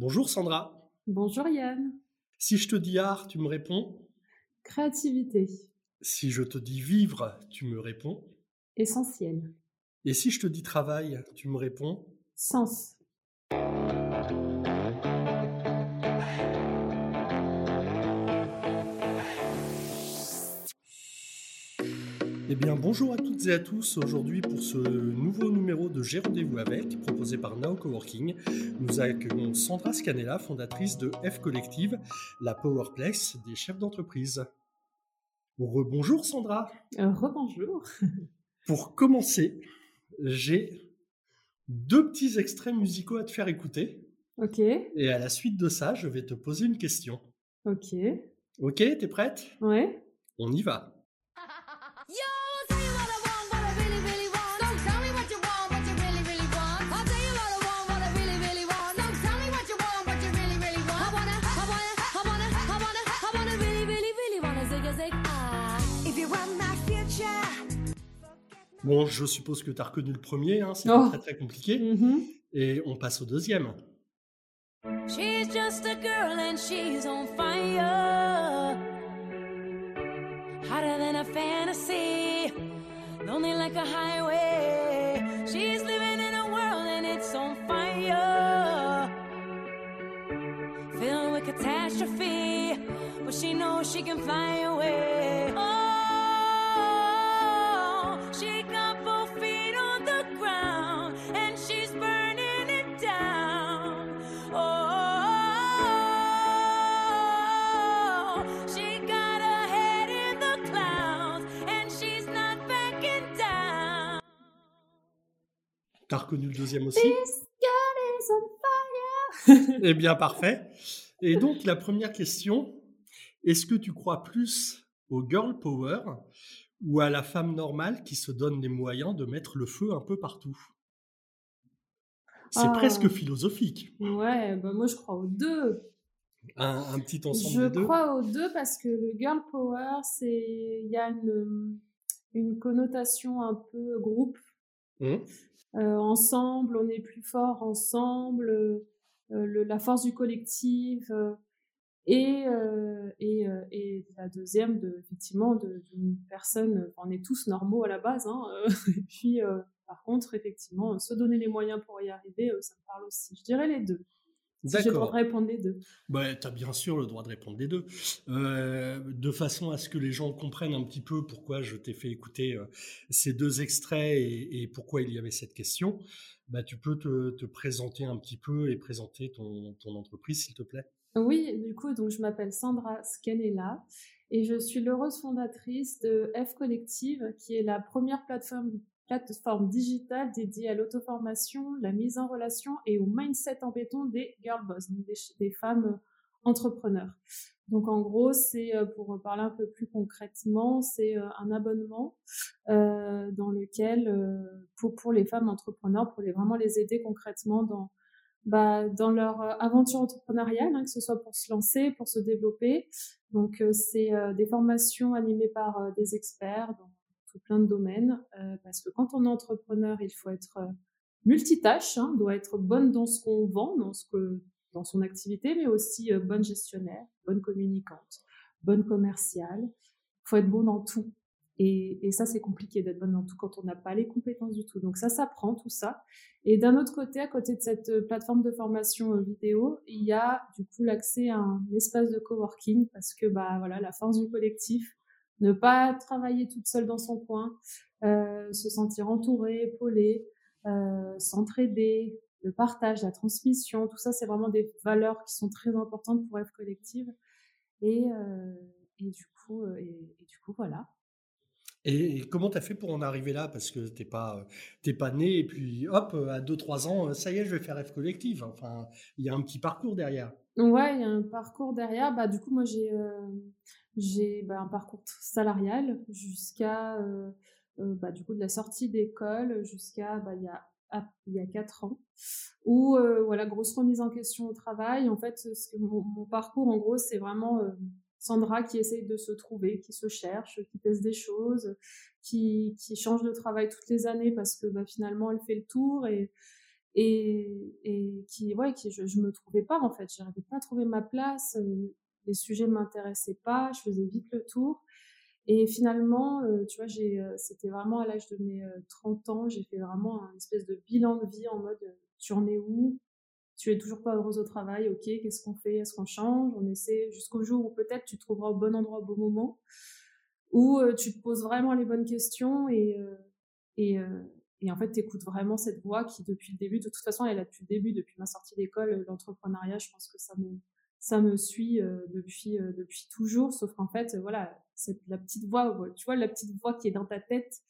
Bonjour Sandra. Bonjour Yann. Si je te dis art, tu me réponds Créativité. Si je te dis vivre, tu me réponds Essentiel. Et si je te dis travail, tu me réponds Sens. Eh bien, bonjour à toutes et à tous. Aujourd'hui, pour ce nouveau numéro de J'ai rendez-vous avec, proposé par Now Coworking, nous accueillons Sandra Scanella, fondatrice de F Collective, la Powerplex des chefs d'entreprise. Rebonjour Sandra. Euh, rebonjour. Pour commencer, j'ai deux petits extraits musicaux à te faire écouter. Ok. Et à la suite de ça, je vais te poser une question. Ok. Ok, t'es prête? Ouais. On y va. Bon, je suppose que tu as reconnu le premier, hein, c'est Oh. pas très très compliqué. Mhm. Et on passe au deuxième. She's just a girl and she's on fire. Hotter than a fantasy. Lonely like a highway. She's living in a world and it's on fire. Filled with catastrophe. But she knows she can fly away. Oh, T'as reconnu le deuxième aussi? This girl is on fire. Eh bien, parfait. Et donc, la première question, est-ce que tu crois plus au girl power ou à la femme normale qui se donne les moyens de mettre le feu un peu partout? C'est Ah. presque philosophique. Ouais, bah moi je crois aux deux. Un, un petit ensemble Je des deux? crois aux deux parce que le girl power, c'est il y a une, une connotation un peu groupe. Euh, ensemble, on est plus fort ensemble. euh, le- la force du collectif. euh, et, euh, et, euh, et la deuxième, de, effectivement, d'une personne, on est tous normaux à la base, hein, euh, et puis euh, par contre, effectivement, se donner les moyens pour y arriver, euh, ça me parle aussi. Je dirais les deux. Si j'ai le droit de répondre les deux. Bah, tu as bien sûr le droit de répondre des deux. Euh, de façon à ce que les gens comprennent un petit peu pourquoi je t'ai fait écouter euh, ces deux extraits et, et pourquoi il y avait cette question, bah, tu peux te, te présenter un petit peu et présenter ton, ton entreprise, s'il te plaît. Oui, du coup, donc je m'appelle Sandra Scanella et je suis l'heureuse fondatrice de F Collective, qui est la première plateforme, plateforme digitale dédiée à l'auto-formation, la mise en relation et au mindset en béton des girl boss, donc des, femmes entrepreneurs. Donc en gros, c'est euh, pour parler un peu plus concrètement, c'est euh, un abonnement euh, dans lequel euh, pour pour les femmes entrepreneurs, pour les vraiment les aider concrètement dans bah, dans leur euh, aventure entrepreneuriale, hein, que ce soit pour se lancer, pour se développer. Donc, euh, c'est euh, des formations animées par euh, des experts plein de domaines, euh, parce que quand on est entrepreneur, il faut être euh, multitâche, hein, doit être bonne dans ce qu'on vend, dans ce que dans son activité, mais aussi euh, bonne gestionnaire, bonne communicante, bonne commerciale. Il faut être bon dans tout. Et, et ça, c'est compliqué d'être bonne dans tout quand on n'a pas les compétences du tout. Donc ça s'apprend, tout ça. Et d'un autre côté, à côté de cette plateforme de formation vidéo, il y a du coup l'accès à un espace de coworking parce que bah voilà, la force du collectif, ne pas travailler toute seule dans son coin, euh, se sentir entourée, épaulée, euh, s'entraider, le partage, la transmission, tout ça, c'est vraiment des valeurs qui sont très importantes pour F Collective. Et, euh, et du coup, et, et du coup, voilà. Et, comment tu as fait pour en arriver là? Parce que t'es pas, t'es pas né et puis hop, à 2-3 ans, ça y est, je vais faire F Collective. Enfin, il y a un petit parcours derrière. Ouais, il y a un parcours derrière. Bah, du coup, moi, j'ai euh, j'ai bah, un parcours salarial jusqu'à euh, euh, bah, du coup de la sortie d'école jusqu'à bah, il y a il y a quatre ans où euh, voilà grosse remise en question au travail. En fait, ce que mon, parcours en gros c'est vraiment Sandra qui essaye de se trouver, qui se cherche, qui teste des choses, qui, qui change de travail toutes les années parce que finalement elle fait le tour et et, et qui, ouais, qui je, je me trouvais pas en fait. J'arrivais pas à trouver ma place. Les sujets m'intéressaient pas. Je faisais vite le tour. Et finalement, tu vois, j'ai, c'était vraiment à l'âge de mes 30 ans, j'ai fait vraiment un espèce de bilan de vie en mode, tu en es où? Tu es toujours pas heureuse au travail, ok, qu'est-ce qu'on fait? Est-ce qu'on change? On essaie jusqu'au jour où peut-être tu te trouveras au bon endroit au bon moment, où tu te poses vraiment les bonnes questions et en fait, tu écoutes vraiment cette voix qui, depuis le début, de toute façon, elle est là depuis le début, depuis ma sortie d'école, l'entrepreneuriat, je pense que ça me, ça me suit depuis, depuis toujours, sauf qu'en fait, voilà, c'est la petite voix, tu vois, la petite voix qui est dans ta tête,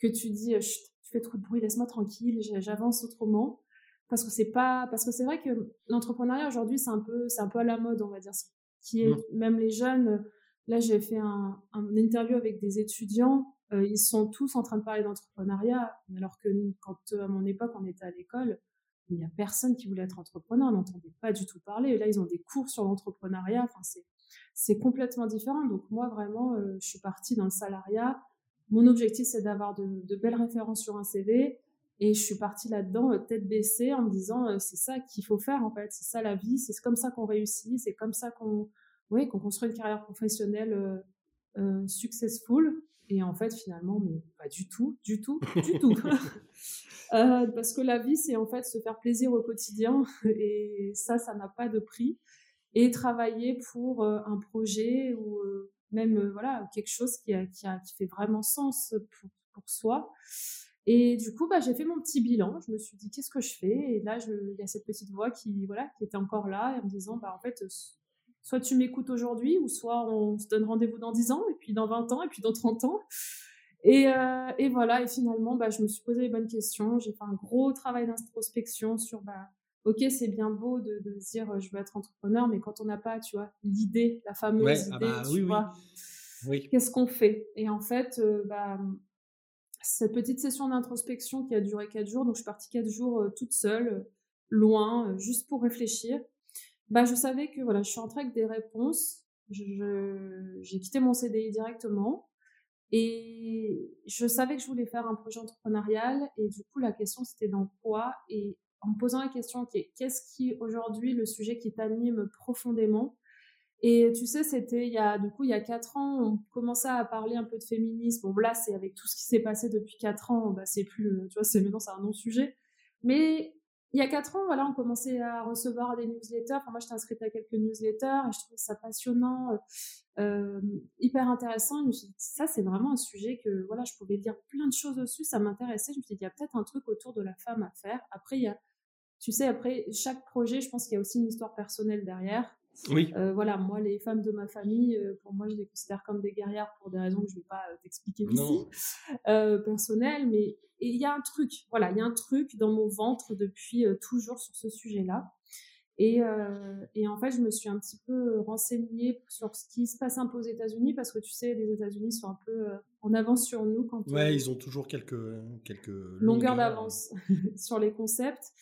que tu dis, tu fais trop de bruit, laisse-moi tranquille, j'avance autrement. Parce que c'est pas, parce que c'est vrai que l'entrepreneuriat aujourd'hui, c'est un peu, c'est un peu à la mode, on va dire, qui est, mmh. même les jeunes, là, j'ai fait un, un, interview avec des étudiants, ils sont tous en train de parler d'entrepreneuriat, alors que quand, à mon époque, on était à l'école, il n'y a personne qui voulait être entrepreneur, on n'entendait pas du tout parler. Et là, ils ont des cours sur l'entrepreneuriat. Enfin, c'est, c'est complètement différent. Donc, moi, vraiment, euh, je suis partie dans le salariat. Mon objectif, c'est d'avoir de, belles références sur un CV. Et je suis partie là-dedans, euh, tête baissée, en me disant, euh, c'est ça qu'il faut faire, en fait. C'est ça la vie. C'est comme ça qu'on réussit. C'est comme ça qu'on, qu'on construit une carrière professionnelle successful. Et en fait, finalement, mais pas du tout, du tout, du tout. Euh, parce que la vie, c'est en fait se faire plaisir au quotidien et ça, ça n'a pas de prix. Et travailler pour euh, un projet ou euh, même voilà quelque chose qui, a, qui, a, qui fait vraiment sens pour, pour soi. Et du coup, bah, j'ai fait mon petit bilan. Je me suis dit, qu'est-ce que je fais? Et là, il y a cette petite voix qui, voilà, qui était encore là, en me disant, bah, en fait, soit tu m'écoutes aujourd'hui, ou soit on se donne rendez-vous dans 10 ans, et puis dans 20 ans, et puis dans 30 ans. Et, euh, et, voilà, et finalement, bah, je me suis posé les bonnes questions. J'ai fait un gros travail d'introspection sur, bah, ok, c'est bien beau de, de se dire je veux être entrepreneur, mais quand on n'a pas, tu vois, l'idée, la fameuse ah idée, bah, tu vois, oui. qu'est-ce qu'on fait? Et en fait, euh, bah, cette petite session d'introspection qui a duré quatre jours, donc je suis partie quatre jours euh, toute seule, loin, juste pour réfléchir. Bah, je savais que voilà, je suis entrée avec des réponses. J'ai quitté mon CDI directement. Et je savais que je voulais faire un projet entrepreneurial. Et du coup la question c'était dans quoi? Et en me posant la question qu'est-ce qui aujourd'hui le sujet qui t'anime profondément? Et tu sais c'était il y a du coup il y a quatre ans on commençait à parler un peu de féminisme. Bon là c'est avec tout ce qui s'est passé depuis quatre ans bah c'est plus tu vois c'est maintenant c'est un non sujet. Mais il y a quatre ans, voilà, on commençait à recevoir des newsletters. Enfin, moi, j'étais inscrite à quelques newsletters et je trouvais ça passionnant, euh, euh hyper intéressant. je me suis dit, ça, c'est vraiment un sujet que, voilà, je pouvais dire plein de choses dessus. Ça m'intéressait. Je me suis dit, il y a peut-être un truc autour de la femme à faire. Après, il y a, tu sais, après chaque projet, je pense qu'il y a aussi une histoire personnelle derrière. Oui. Euh, voilà, moi, les femmes de ma famille, euh, pour moi, je les considère comme des guerrières pour des raisons que je ne vais pas euh, t'expliquer ici, personnelles. Mais il y a un truc, voilà, il y a un truc dans mon ventre depuis toujours sur ce sujet-là. Et, et, en fait, je me suis un petit peu renseignée sur ce qui se passe un peu aux États-Unis parce que tu sais, les États-Unis sont un peu en avance sur nous quand. Ouais, ils ont toujours quelques quelques longueurs d'avance sur les concepts.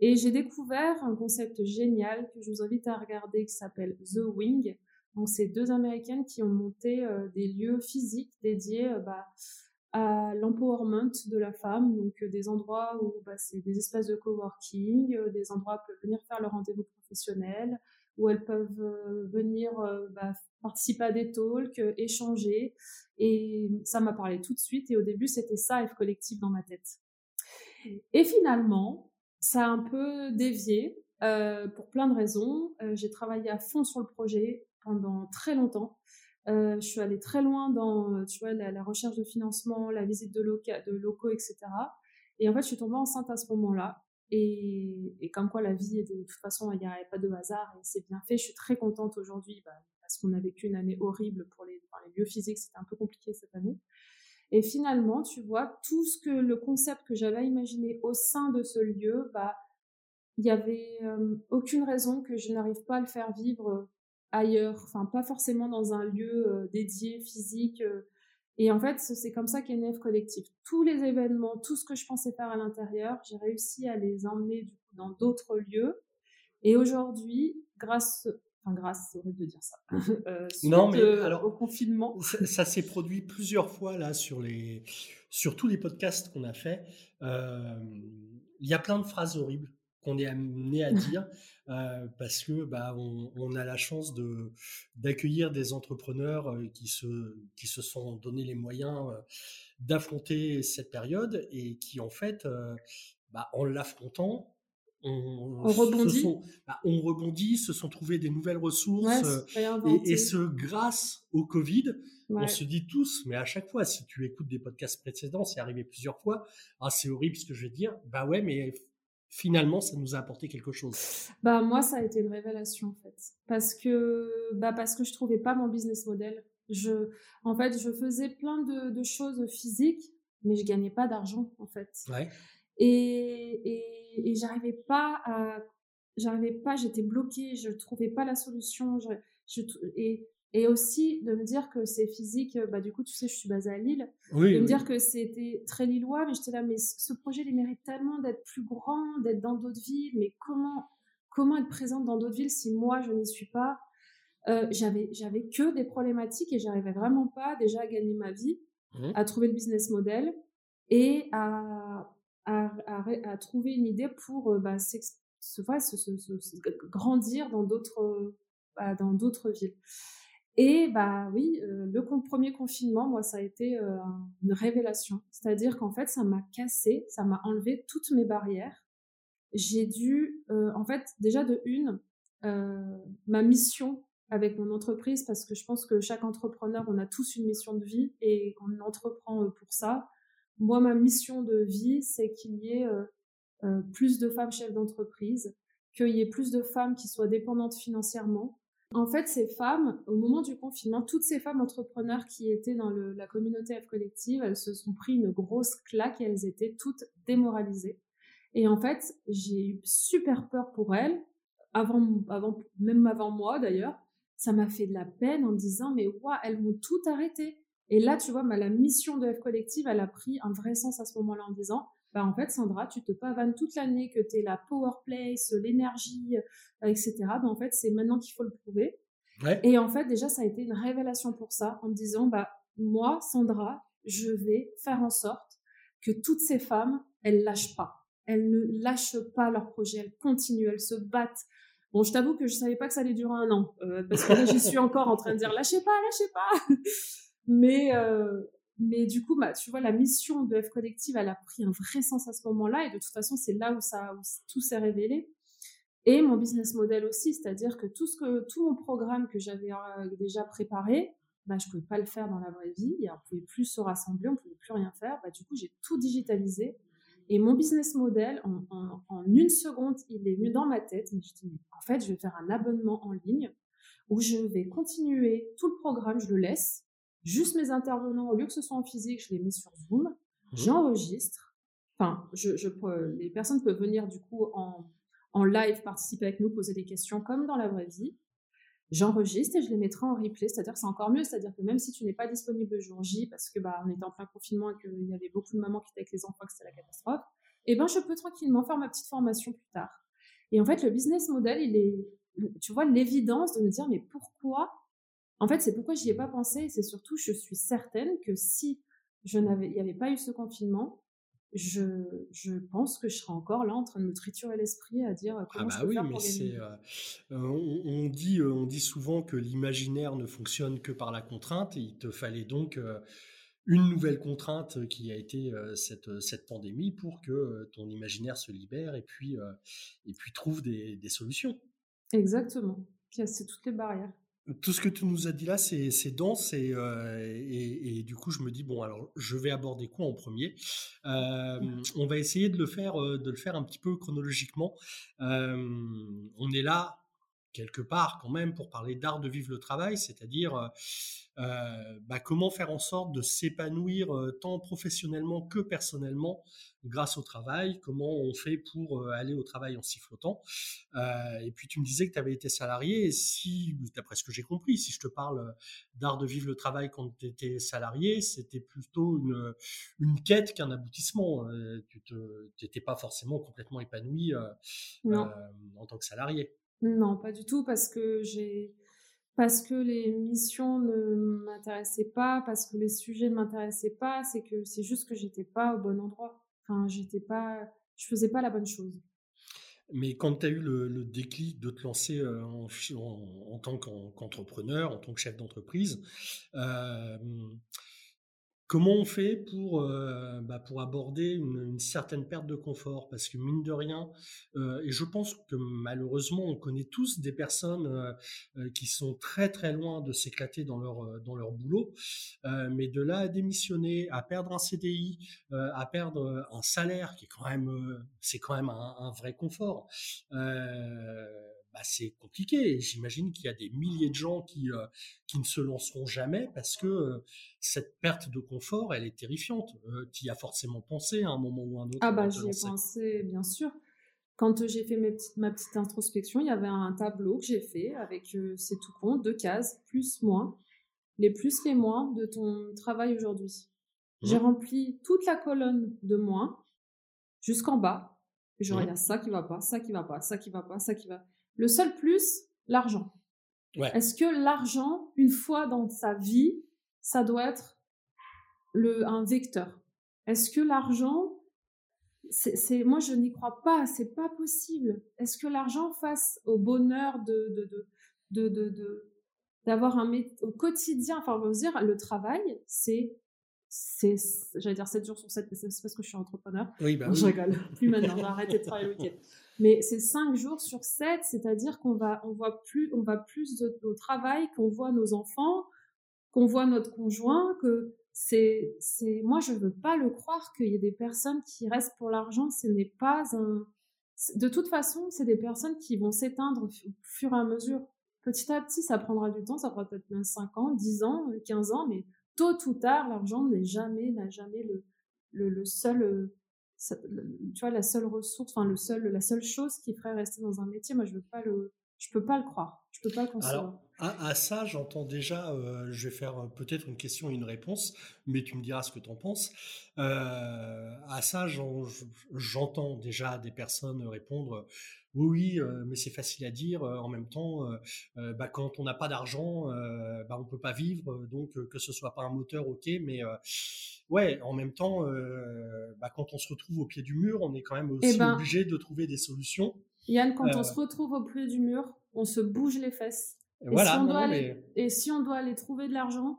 Et j'ai découvert un concept génial que je vous invite à regarder qui s'appelle The Wing. Donc, c'est deux Américaines qui ont monté euh, des lieux physiques dédiés euh, bah, à l'empowerment de la femme, donc euh, des endroits où bah, c'est des espaces de coworking, des endroits où elles peuvent venir faire leur rendez-vous professionnel, où elles peuvent venir bah, participer à des talks, échanger. Et ça m'a parlé tout de suite. Et au début, c'était ça, F collectif dans ma tête. Et finalement, ça a un peu dévié euh, pour plein de raisons. Euh, j'ai travaillé à fond sur le projet pendant très longtemps. Euh, je suis allée très loin dans la, recherche de financement, la visite de, locaux, etc. Et en fait, je suis tombée enceinte à ce moment-là. Et, comme quoi la vie, de toute façon, il n'y a pas de hasard et c'est bien fait. Je suis très contente aujourd'hui bah, parce qu'on a vécu une année horrible pour les, enfin, les biophysiques. C'était un peu compliqué cette année. Et finalement, tu vois, tout ce que le concept que j'avais imaginé au sein de ce lieu, bah, il n'y avait euh, aucune raison que je n'arrive pas à le faire vivre euh, ailleurs, enfin pas forcément dans un lieu euh, dédié, physique. et en fait, c'est comme ça qu'est Nef Collectif. Tous les événements, tout ce que je pensais faire à l'intérieur, j'ai réussi à les emmener dans d'autres lieux. Et aujourd'hui, grâce grâce, c'est horrible de dire ça. Euh, non, mais euh, alors, au confinement. Ça, s'est produit plusieurs fois là sur, les, sur tous les podcasts qu'on a fait. Euh, il y a plein de phrases horribles qu'on est amené à dire euh, parce que bah, on, a la chance de d'accueillir des entrepreneurs euh, qui se qui se sont donné les moyens euh, d'affronter cette période et qui en fait bah, en l'affrontant on, rebondit. Bah, on rebondit, se sont trouvés des nouvelles ressources. et, ce, grâce au Covid, on se dit tous, mais à chaque fois, si tu écoutes des podcasts précédents, c'est arrivé plusieurs fois, ah, c'est horrible ce que je vais dire. Bah ouais, mais finalement, ça nous a apporté quelque chose Bah moi, ça a été une révélation en fait, parce que bah parce que je trouvais pas mon business model. Je, en fait, je faisais plein de, choses physiques, mais je gagnais pas d'argent en fait. Ouais. Et, et, et j'arrivais pas à, j'arrivais pas, j'étais bloquée, je trouvais pas la solution. Je, je, et et aussi de me dire que c'est physique, euh, bah, du coup, tu sais, je suis basée à Lille. Oui, de me dire que c'était très lillois, mais j'étais là, mais ce projet, il mérite tellement d'être plus grand, d'être dans d'autres villes, mais comment, comment être présente dans d'autres villes si moi, je n'y suis pas? Euh, J'avais j'avais que des problématiques et j'arrivais vraiment pas déjà à gagner ma vie, mmh. à trouver le business model et à, à, trouver une idée pour euh, bah, se, se, se, grandir dans d'autres bah, dans d'autres villes. Et bah oui, euh, le premier confinement, moi, ça a été euh, une révélation. C'est-à-dire qu'en fait, ça m'a cassé, ça m'a enlevé toutes mes barrières. J'ai dû, euh, en fait, déjà de une, ma mission avec mon entreprise, parce que je pense que chaque entrepreneur, on a tous une mission de vie et on entreprend pour ça. Moi, ma mission de vie, c'est qu'il y ait plus de femmes chefs d'entreprise, qu'il y ait plus de femmes qui soient dépendantes financièrement, en fait, ces femmes, au moment du confinement, toutes ces femmes entrepreneurs qui étaient dans la communauté F collective, elles se sont pris une grosse claque et elles étaient toutes démoralisées. Et en fait, j'ai eu super peur pour elles, avant, même avant moi d'ailleurs. Ça m'a fait de la peine en me disant, mais waouh, elles m'ont tout arrêté. Et là, tu vois, la mission de F collective, elle a pris un vrai sens à ce moment-là en disant, bah en fait Sandra, tu te pavanes toute l'année que tu es la power place, l'énergie, euh, etc. Bah en fait c'est maintenant qu'il faut le prouver. Et en fait déjà ça a été une révélation pour ça en me disant bah moi Sandra, je vais faire en sorte que toutes ces femmes elles lâchent pas, elles ne lâchent pas leur projet, elles continuent, elles se battent. Bon, je t'avoue que je savais pas que ça allait durer un an, euh, parce que là, j'y suis encore en train de dire lâchez pas, lâchez pas. Mais euh, mais du coup, bah, tu vois, la mission de F Collective, elle a pris un vrai sens à ce moment-là. Et de toute façon, c'est là où, ça, tout s'est révélé. Et mon business model aussi, c'est-à-dire que tout, ce que tout mon programme que j'avais euh, déjà préparé, bah, je ne pouvais pas le faire dans la vraie vie. On ne pouvait plus se rassembler, on ne pouvait plus rien faire. Bah, du coup, j'ai tout digitalisé. Et mon business model, en, en, une seconde, il est venu dans ma tête. Mais je dis, en fait, je vais faire un abonnement en ligne où je vais continuer tout le programme, je le laisse juste mes intervenants, au lieu que ce soit en physique, je les mets sur Zoom, mmh. j'enregistre. Enfin, je, les personnes peuvent venir du coup en, en live participer avec nous, poser des questions comme dans la vraie vie. J'enregistre et je les mettrai en replay, c'est-à-dire que c'est encore mieux, c'est-à-dire que même si tu n'es pas disponible le jour J, parce que bah on était en plein confinement et qu'il y avait beaucoup de mamans qui étaient avec les enfants, que c'était la catastrophe, eh ben je peux tranquillement faire ma petite formation plus tard. Et en fait, le business model, il est, tu vois, l'évidence de me dire mais pourquoi en fait, c'est pourquoi j'y ai pas pensé. C'est surtout, je suis certaine que si je n'avais, il n'y avait pas eu ce confinement, je, je pense que je serais encore là en train de me triturer l'esprit à dire comment ah bah je peux oui, faire mais c'est, euh, euh, on, dit, euh, on dit souvent que l'imaginaire ne fonctionne que par la contrainte. Et il te fallait donc une nouvelle contrainte qui a été cette, cette pandémie pour que ton imaginaire se libère et puis, et puis trouve des, des solutions. Exactement. C'est toutes les barrières. Tout ce que tu nous as dit là, c'est dense euh, et, et, du coup, je me dis bon, alors je vais aborder quoi en premier? Euh, On va essayer de le faire, euh, de le faire un petit peu chronologiquement. on est là quelque part quand même pour parler d'art de vivre le travail, c'est-à-dire euh, bah, comment faire en sorte de s'épanouir euh, tant professionnellement que personnellement grâce au travail, comment on fait pour euh, aller au travail en sifflotant. et puis tu me disais que tu avais été salarié, et si, d'après ce que j'ai compris, si je te parle d'art de vivre le travail quand tu étais salarié, c'était plutôt une, une quête qu'un aboutissement. tu n'étais pas forcément complètement épanoui en tant que salarié. Non, pas du tout, parce que j'ai parce que les missions ne m'intéressaient pas, parce que les sujets ne m'intéressaient pas, c'est que c'est juste que j'étais pas au bon endroit. Enfin, j'étais pas, je faisais pas la bonne chose. Mais quand tu as eu le, déclic de te lancer en, tant qu'entrepreneur, en tant que chef d'entreprise, Comment on fait pour, euh, bah, pour aborder une, certaine perte de confort? Parce que mine de rien, euh, et je pense que malheureusement, on connaît tous des personnes euh, qui sont très très loin de s'éclater dans leur, dans leur boulot, mais de là à démissionner, à perdre un CDI, à perdre un salaire qui est quand même, c'est quand même un, un vrai confort. Bah, c'est compliqué. J'imagine qu'il y a des milliers de gens qui, euh, qui ne se lanceront jamais parce que euh, cette perte de confort, elle est terrifiante. Euh, tu y as forcément pensé à un moment ou un autre. Ah bah j'y ai pensé, bien sûr. Quand j'ai fait ma petite introspection, il y avait un tableau que j'ai fait avec, c'est tout con, deux cases, plus, moins. Les plus, les moins de ton travail aujourd'hui. J'ai mmh. rempli toute la colonne de moins jusqu'en bas. Genre, mmh. a ça qui va pas, ça qui va pas, ça qui va pas, ça qui va. Le seul plus, l'argent. Est-ce que l'argent, une fois dans sa vie, ça doit être le, un vecteur? Est-ce que l'argent, c'est, moi je n'y crois pas, c'est pas possible. Est-ce que l'argent face au bonheur de, de, de, d'avoir un au quotidien, enfin on va dire le travail, c'est c'est j'allais dire 7 jours sur 7 mais c'est parce que je suis entrepreneur. Oui, bah Je rigole. Plus maintenant, j'ai arrêté de travailler le week-end mais c'est cinq jours sur sept, c'est-à-dire qu'on va, on voit plus, on va plus au travail, qu'on voit nos enfants, qu'on voit notre conjoint, que c'est, c'est, moi je veux pas le croire qu'il y ait des personnes qui restent pour l'argent, ce n'est pas un, de toute façon, c'est des personnes qui vont s'éteindre au fur et à mesure. Petit à petit, ça prendra du temps, ça prendra peut-être même 5 ans, 10 ans, 15 ans, mais tôt ou tard, l'argent n'est jamais, n'a jamais le, le, le seul, tu vois, la seule ressource, enfin, le seul, la seule chose qui ferait rester dans un métier, moi, je veux pas le, je peux pas le croire. Je peux pas le concevoir. Alors, à, ça, j'entends déjà, euh, je vais faire euh, peut-être une question et une réponse, mais tu me diras ce que tu en penses. Euh, à ça, j'entends déjà des personnes répondre oui, oui, mais c'est facile à dire. en même temps, bah, quand on n'a pas d'argent, bah, on peut pas vivre. Donc, que ce soit pas un moteur, ok, mais ouais, en même temps, bah, quand on se retrouve au pied du mur, on est quand même eh aussi ben obligé de trouver des solutions. Yann, quand on se retrouve au pied du mur, on se bouge les fesses. Et, voilà, si, on doit aller, et si on doit aller trouver de l'argent,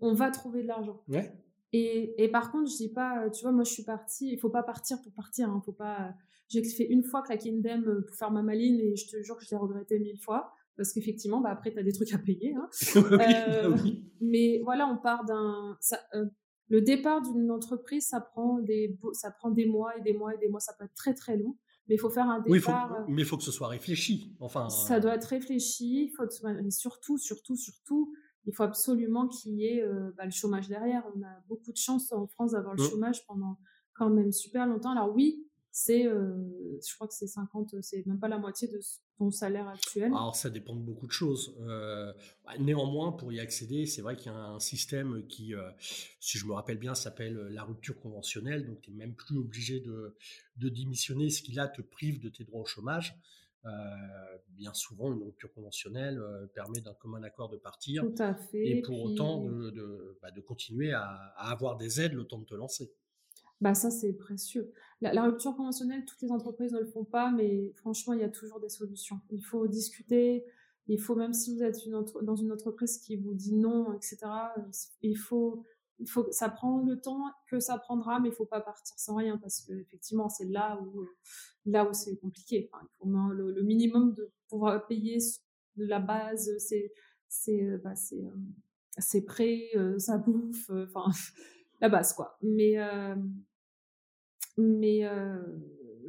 on va trouver de l'argent. Ouais. Et, et, par contre, je dis pas, tu vois, moi je suis partie, il faut pas partir pour partir, hein, faut pas. J'ai fait une fois que la Kindem pour faire ma maline et je te jure que je l'ai regretté mille fois parce qu'effectivement, bah, après, tu as des trucs à payer. Hein. euh, bah mais voilà, on part d'un. Euh, le départ d'une entreprise, ça prend, des, ça prend des mois et des mois et des mois, ça peut être très très long. Mais il faut faire un départ. Oui, mais il faut que ce soit réfléchi. Enfin, ça doit être réfléchi. Il faut, et surtout, surtout, surtout, il faut absolument qu'il y ait euh, bah, le chômage derrière. On a beaucoup de chance en France d'avoir le mmh. chômage pendant quand même super longtemps. Alors oui, c'est, euh, je crois que c'est 50, c'est même pas la moitié de ton salaire actuel. Alors ça dépend de beaucoup de choses. Euh, bah, néanmoins, pour y accéder, c'est vrai qu'il y a un système qui, euh, si je me rappelle bien, s'appelle la rupture conventionnelle. Donc tu n'es même plus obligé de, de, démissionner, ce qui là te prive de tes droits au chômage. bien souvent, une rupture conventionnelle permet d'un commun accord de partir. Tout à fait. Et pour autant de, de, bah, de continuer à, à, avoir des aides le temps de te lancer bah ça c'est précieux. La, rupture conventionnelle, toutes les entreprises ne le font pas, mais franchement, il y a toujours des solutions. Il faut discuter, il faut, même si vous êtes une dans une entreprise qui vous dit non, etc., il faut, il faut, ça prend le temps que ça prendra, mais il faut pas partir sans rien parce que effectivement, c'est là où, là où c'est compliqué. il faut le, minimum de pouvoir payer la base, c'est, c'est, bah, c'est, euh, c'est prêt, euh, ça bouffe, euh, enfin, la base, quoi. Mais, mais euh,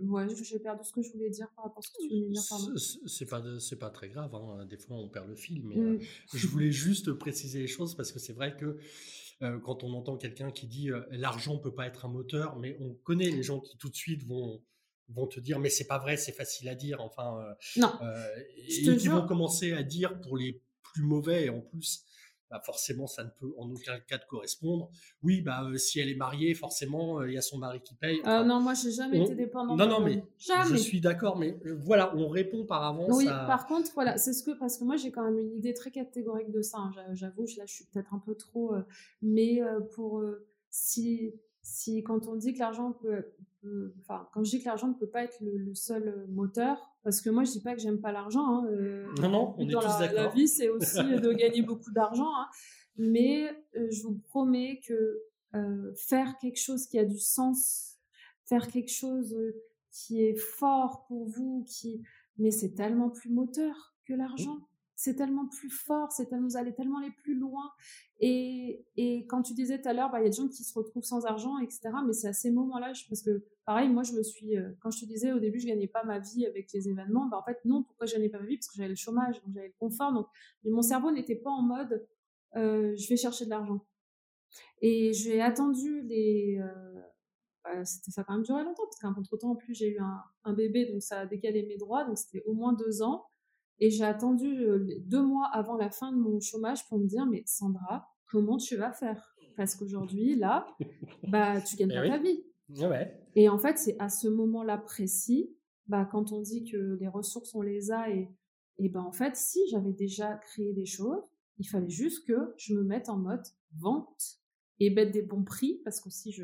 ouais, j'ai perdu ce que je voulais dire par rapport à ce que tu voulais dire. C'est pas, c'est pas très grave. Hein. Des fois, on perd le fil. Mais mmh. euh, je voulais juste préciser les choses parce que c'est vrai que euh, quand on entend quelqu'un qui dit l'argent peut pas être un moteur, mais on connaît les gens qui tout de suite vont vont te dire mais c'est pas vrai, c'est facile à dire. Enfin, non. et qui vont commencer à dire pour les plus mauvais et en plus bah forcément ça ne peut en aucun cas te correspondre. Oui, bah euh, si elle est mariée, forcément euh, il y a son mari qui paye. Euh, non, moi j'ai jamais été dépendante. Non, non, mais je suis d'accord, mais voilà, on répond par avance. Oui, par contre, voilà, c'est ce que parce que moi j'ai quand même une idée très catégorique de ça. Hein, j'avoue, là je suis peut-être un peu trop, mais pour si si quand on dit que l'argent peut, peut- enfin, quand je dis que l'argent ne peut pas être le, le seul moteur, parce que moi je dis pas que j'aime pas l'argent. hein, euh, Non, non, on est dans tous la, la vie, c'est aussi de gagner beaucoup d'argent. hein. Mais euh, je vous promets que euh, faire quelque chose qui a du sens, faire quelque chose euh, qui est fort pour vous, qui, mais c'est tellement plus moteur que l'argent. C'est tellement plus fort, c'est tellement, vous allez tellement aller plus loin. Et, quand tu disais tout à l'heure, bah, il y a des gens qui se retrouvent sans argent, etc. Mais c'est à ces moments-là, parce que pareil, moi, je me suis, euh, quand je te disais au début, je gagnais pas ma vie avec les événements, bah, en fait, non, pourquoi je gagnais pas ma vie? Parce que j'avais le chômage, donc j'avais le confort. Donc, mon cerveau n'était pas en mode, euh, je vais chercher de l'argent. Et j'ai attendu les. euh, bah, c'était ça a quand même duré longtemps, parce qu'entre temps, en plus, j'ai eu un, un bébé, donc ça a décalé mes droits, donc c'était au moins deux ans. Et j'ai attendu euh, deux mois avant la fin de mon chômage pour me dire, mais Sandra, comment tu vas faire? Parce qu'aujourd'hui, là, bah, tu gagnes Eh pas oui. ta vie. Ouais. Et en fait, c'est à ce moment-là précis, bah, quand on dit que les ressources, on les a, et, et ben en fait, si j'avais déjà créé des choses, il fallait juste que je me mette en mode vente et mettre des bons prix, parce qu'aussi je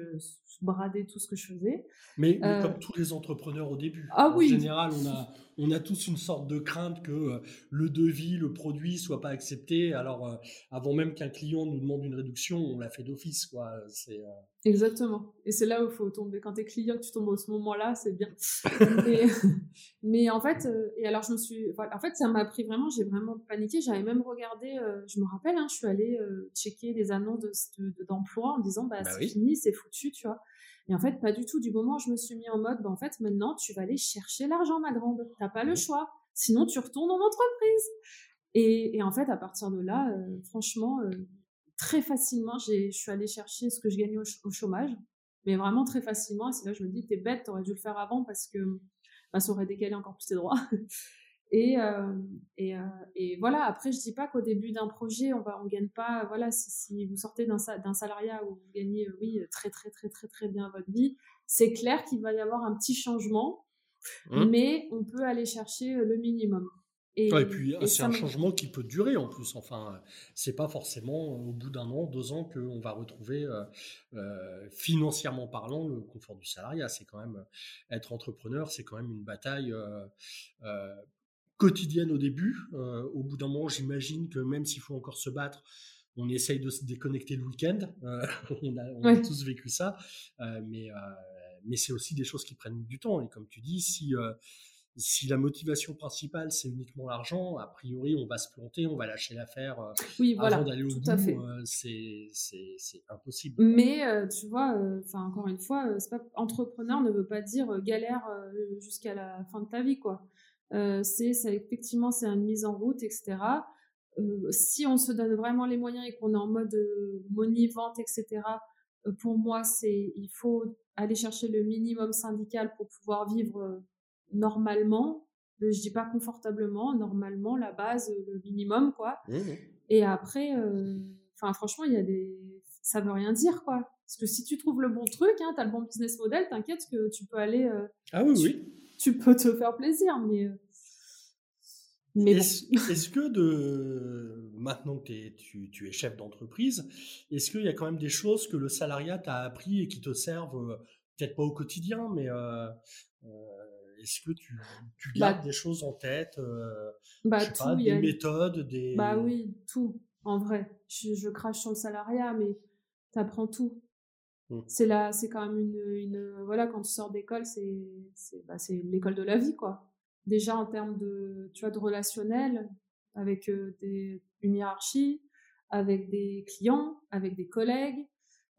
bradais tout ce que je faisais. Mais, mais Euh, comme tous les entrepreneurs au début. Ah en oui. général, on a, on a tous une sorte de crainte que euh, le devis, le produit soit pas accepté. Alors, euh, avant même qu'un client nous demande une réduction, on l'a fait d'office. quoi. C'est, Exactement. Et c'est là où il faut tomber. Quand tu es client, tu tombes à ce moment-là, c'est bien. mais, mais en fait, euh, et alors je me suis. en fait, ça m'a pris vraiment, j'ai vraiment paniqué. J'avais même regardé, euh, je me rappelle, hein, je suis allée euh, checker les annonces de- de- de- d'emploi en me disant, bah, Bah c'est oui. fini, c'est foutu, tu vois. Et en fait, pas du tout. Du moment où je me suis mis en mode, bah, en fait, maintenant, tu vas aller chercher l'argent, ma grande. T'as pas le choix. Sinon, tu retournes en entreprise. Et, et en fait, à partir de là, euh, franchement, euh, très facilement, j'ai- je suis allée chercher ce que je gagnais au, ch- au chômage, mais vraiment très facilement. Et c'est là que je me dis, t'es bête, t'aurais dû le faire avant parce que bah, ça aurait décalé encore plus tes droits. Et, euh, et, euh, et voilà, après, je dis pas qu'au début d'un projet, on va, on gagne pas, voilà, si, si vous sortez d'un sa- d'un salariat où vous gagnez, euh, oui, très, très, très, très, très bien votre vie, c'est clair qu'il va y avoir un petit changement, Hum. mais on peut aller chercher le minimum. Et, Ouais, et puis, et c'est un me- changement qui peut durer en plus. Enfin, c'est pas forcément euh, au bout d'un an, deux ans qu'on va retrouver, euh, euh, financièrement parlant, le confort du salariat. C'est quand même être entrepreneur, c'est quand même une bataille euh, quotidienne au début. Au bout d'un moment, j'imagine que même s'il faut encore se battre, on essaye de se déconnecter le week-end. Euh, on a, on a Ouais. tous vécu ça, Euh, mais euh, mais c'est aussi des choses qui prennent du temps. Et comme tu dis, si si la motivation principale c'est uniquement l'argent, a priori on va se planter, on va lâcher l'affaire euh, Oui, voilà, avant d'aller au bout. euh, c'est impossible. Mais euh, tu vois, enfin encore une fois, pas entrepreneur ne veut pas dire galère jusqu'à la fin de ta vie, quoi. Euh, c'est effectivement c'est une mise en route, etc. Euh, si on se donne vraiment les moyens et qu'on est en mode euh, money vente, etc. pour moi, c'est il faut aller chercher le minimum syndical pour pouvoir vivre normalement. Euh, je dis pas confortablement, normalement la base, euh, le minimum, quoi. Et après, euh, enfin, franchement, il y a des, ça veut rien dire, quoi. Parce que si tu trouves le bon truc, hein, t'as le bon business model, t'inquiète que tu peux aller, euh, Ah oui, tu- oui. tu peux te faire plaisir, mais, euh, mais bon. Est-ce que de maintenant que tu, tu es chef d'entreprise, est-ce qu'il y a quand même des choses que le salariat t'a appris et qui te servent, peut-être pas au quotidien, mais est-ce que tu, tu Bah, gardes des choses en tête, euh, bah, je sais tout, pas, il y des a- méthodes, des Bah oui, tout, en vrai. Je, je crache sur le salariat, mais t'apprends tout. Mm. C'est là, c'est quand même une, une, voilà, quand tu sors d'école, c'est, c'est, bah, l'école de la vie, quoi. Déjà en termes de, tu vois, de relationnel, avec euh, des, une hiérarchie, avec des clients, avec des collègues,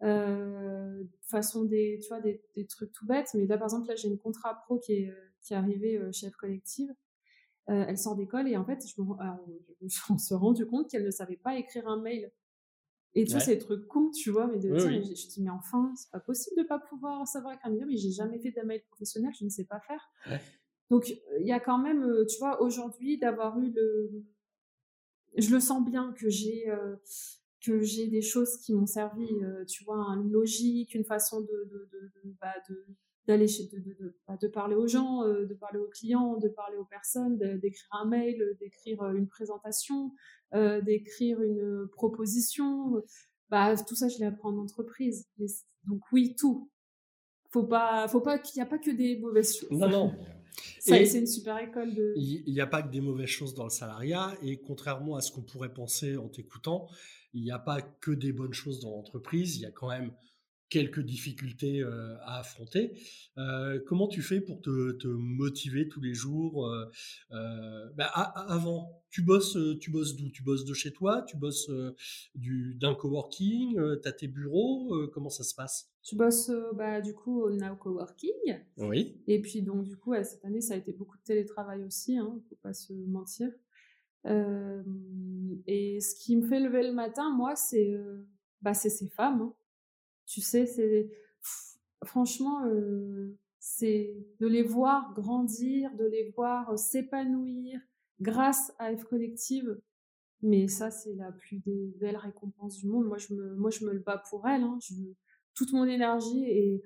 euh, façon des, tu vois, des, des trucs tout bêtes. Mais là, par exemple, là, j'ai une contrat pro qui est, euh, qui est arrivée euh, chef collective. Euh, elle sort d'école et en fait, je on se rendu compte qu'elle ne savait pas écrire un mail. Et tu vois, Ouais. des trucs cons, tu vois, mais de Oui, dire, oui. je, je dis, mais enfin, c'est pas possible de pas pouvoir savoir écrire un mail, mais j'ai jamais fait d'un mail professionnel, je ne sais pas faire. Ouais. Donc, il y a quand même, euh, tu vois, aujourd'hui, d'avoir eu le. Je le sens bien que j'ai. euh, que j'ai des choses qui m'ont servi, euh, tu vois, une logique, une façon de, de, de, de- bah, de- d'aller chez de, de, de, bah, de parler aux gens, euh, de parler aux clients, de parler aux personnes, d'écrire un mail, euh, d'écrire euh, une présentation, euh, d'écrire une proposition. Bah, tout ça, je l'ai appris en entreprise. Mais Donc oui, tout. Faut pas, faut pas qu'il n'y a pas que des mauvaises choses. Non, non. C'est une super école de. Il n'y a pas que des mauvaises choses dans le salariat et contrairement à ce qu'on pourrait penser en t'écoutant, il n'y a pas que des bonnes choses dans l'entreprise, il y a quand même quelques difficultés euh, à affronter. Euh, comment tu fais pour te, te motiver tous les jours euh, bah, Avant, tu bosses, tu bosses d'où? Tu bosses de chez toi? Tu bosses du- d'un coworking Tu as tes bureaux Comment ça se passe? Je bosse bah, du coup au Now Coworking. Oui. Et puis donc du coup, cette année, ça a été beaucoup de télétravail aussi, hein, faut pas se mentir. Et ce qui me fait lever le matin, moi, c'est bah, ces femmes. hein. Tu sais, c'est franchement, euh, c'est de les voir grandir, de les voir euh, s'épanouir grâce à F Collective. Mais ça, c'est la plus des belles récompenses du monde. Moi, je me, moi, je me le bats pour elles. Hein. Toute mon énergie et,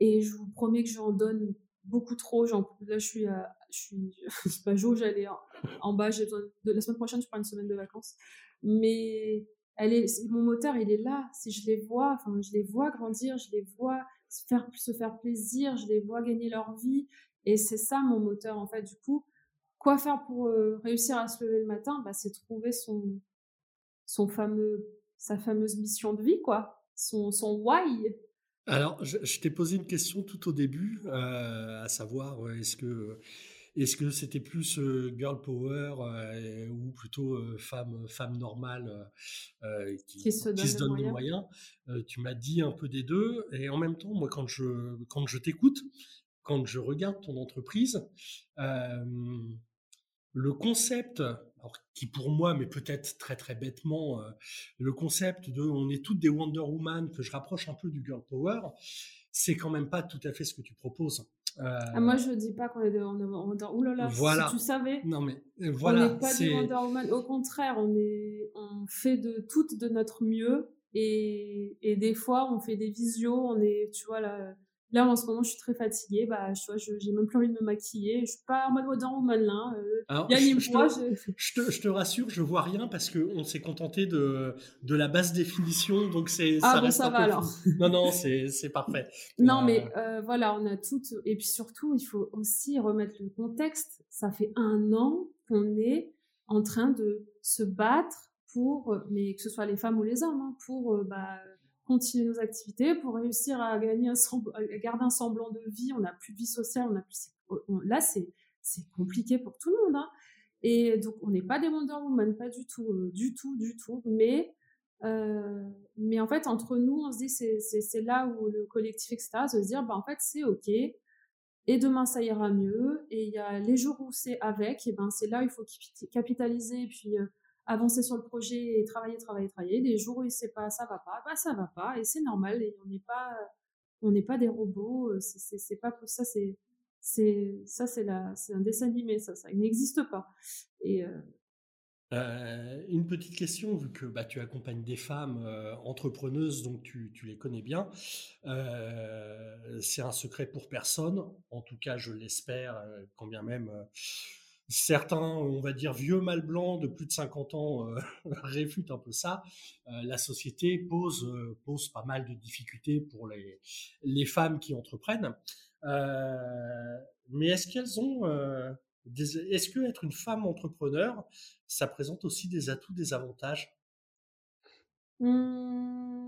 et je vous promets que j'en donne beaucoup trop. Là, je suis, à, je suis, sais pas, j'allais en, en bas. J'ai besoin la semaine prochaine, je prends une semaine de vacances. Mais elle est, mon moteur, il est là. Si je les vois, enfin, je les vois grandir, je les vois se faire, se faire plaisir, je les vois gagner leur vie. Et c'est ça mon moteur, en fait. Du coup, quoi faire pour euh, réussir à se lever le matin? Bah, C'est trouver son, son fameux, sa fameuse mission de vie, quoi. Son, son why. Alors, je, je t'ai posé une question tout au début, euh, à savoir, euh, est-ce que est-ce que c'était plus euh, girl power euh, ou plutôt euh, femme femme normale qui, Qui se donne les donne les moyens. moyens? Tu m'as dit un peu des deux, et en même temps, moi, quand je quand je t'écoute, quand je regarde ton entreprise, le concept, alors, qui pour moi, mais peut-être très très bêtement, euh, le concept de on est toutes des Wonder Woman que je rapproche un peu du girl power, c'est quand même pas tout à fait ce que tu proposes. Euh, Ah, moi, je dis pas qu'on est Woman. Ouh là là, Voilà. si tu savais. non mais euh, on voilà, n'est pas Woman. Au contraire, on, est, on fait de toutes de notre mieux. Et, et des fois, on fait des visios. On est, tu vois, là, là en ce moment, je suis très fatiguée. Bah, tu vois, je j'ai même plus envie de me maquiller. Je suis pas en mode Wonder Woman là. Euh, Alors, je- je te- je- Je te, je te rassure, je vois rien parce que on s'est contenté de, de la basse définition, donc c'est Ah ça bon, reste ça un va peu alors. Non non, c'est c'est parfait. Non, Euh, mais euh, voilà, on a toutes. Et puis surtout, il faut aussi remettre le contexte. Ça fait un an qu'on est en train de se battre pour, mais que ce soit les femmes ou les hommes, hein, pour euh, bah, continuer nos activités, pour réussir à gagner un garder un semblant de vie. On n'a plus de vie sociale, on a plus. on- là, c'est compliqué pour tout le monde. hein. Et donc, on n'est pas des Wonder Woman, pas du tout, euh, du tout, du tout. Mais euh, mais en fait, entre nous, on se dit, c'est, c'est, là où le collectif, etc., se dire, bah, en fait, c'est OK. Et demain, ça ira mieux. Et il y a les jours où c'est avec, et ben, c'est là où il faut capi- capitaliser puis euh, avancer sur le projet et travailler, travailler, travailler. Les jours où c'est pas, ça va pas, bah, ça va pas. Et c'est normal. Et on n'est pas, on n'est pas des robots. euh, C'est, pas ça, c'est, c'est, ça, c'est la, c'est un dessin animé, ça, ça n'existe pas. Et, euh, Euh, une petite question, vu que bah, tu accompagnes des femmes entrepreneuses, donc tu, tu les connais bien. C'est un secret pour personne, en tout cas je l'espère, quand bien même certains, on va dire, vieux mâles blancs de plus de 50 ans euh, réfutent un peu ça. Euh, la société pose, euh, pose pas mal de difficultés pour les, les femmes qui entreprennent. Mais est-ce qu'elles ont... des- est-ce que être une femme entrepreneur, ça présente aussi des atouts, des avantages?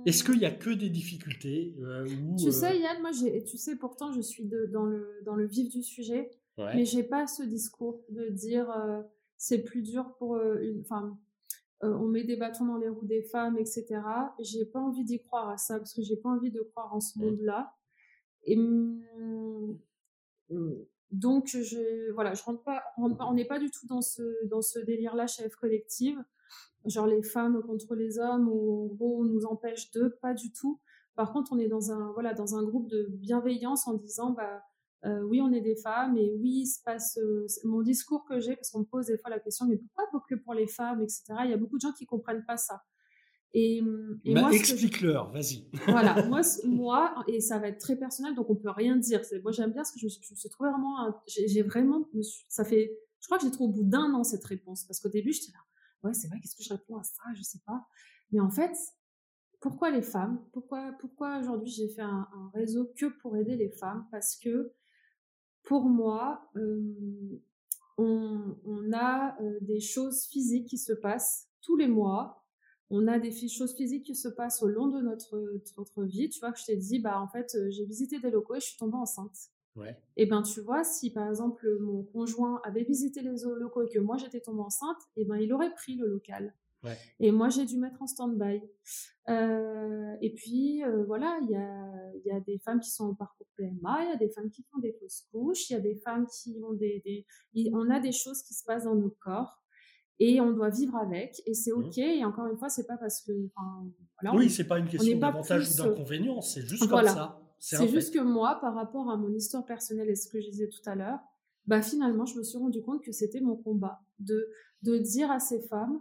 Est-ce qu'il y a que des difficultés euh, Tu sais, Yann, moi, j'ai, tu sais, pourtant, je suis de- dans, le, dans le vif du sujet, ouais. mais j'ai pas ce discours de dire euh, c'est plus dur pour euh, une. Enfin, euh, on met des bâtons dans les roues des femmes, etc. J'ai pas envie d'y croire à ça parce que j'ai pas envie de croire en ce Mm. monde-là. Et hum, donc, je, voilà, je rentre pas, on n'est pas du tout dans ce, dans ce délire-là chez F Collective. Genre les femmes contre les hommes, ou en gros, on nous empêche d'eux, pas du tout. Par contre, on est dans un, voilà, dans un groupe de bienveillance en disant, bah, euh, oui, on est des femmes et oui, il se passe euh, mon discours que j'ai, parce qu'on me pose des fois la question, mais pourquoi pas que pour les femmes, etc. Il y a beaucoup de gens qui comprennent pas ça. Et, hum, et Bah, explique-leur, vas-y. voilà, moi, moi, et ça va être très personnel, donc on peut rien dire. Moi, j'aime bien ce que je, me suis- je me suis trouvé vraiment, j'ai vraiment, ça fait, je crois que j'ai trouvé au bout d'un an cette réponse, parce qu'au début, j'étais là, ouais, c'est vrai, qu'est-ce que je réponds à ça, je sais pas. Mais en fait, pourquoi les femmes? Pourquoi, pourquoi aujourd'hui j'ai fait un, réseau que pour aider les femmes? Parce que pour moi, on, a des choses physiques qui se passent tous les mois. On a des choses physiques qui se passent au long de notre, notre vie. Tu vois que je t'ai dit, bah en fait, j'ai visité des locaux et je suis tombée enceinte. Ouais. Et ben tu vois, si par exemple mon conjoint avait visité les locaux et que moi j'étais tombée enceinte, et ben il aurait pris le local. Et moi, j'ai dû mettre en stand-by. Euh, et puis, euh, voilà, il y a, y a, des femmes qui sont au parcours PMA, il y a des femmes qui font des fausses couches, il y a des femmes qui ont des, des, On a des choses qui se passent dans nos corps et on doit vivre avec et c'est mmh. ok. Et encore une fois c'est pas parce que voilà, oui c'est pas une question d'avantage ou euh, d'inconvénient c'est juste comme ça. C'est juste que moi par rapport à mon histoire personnelle et ce que je disais tout à l'heure bah finalement je me suis rendu compte que c'était mon combat de de dire à ces femmes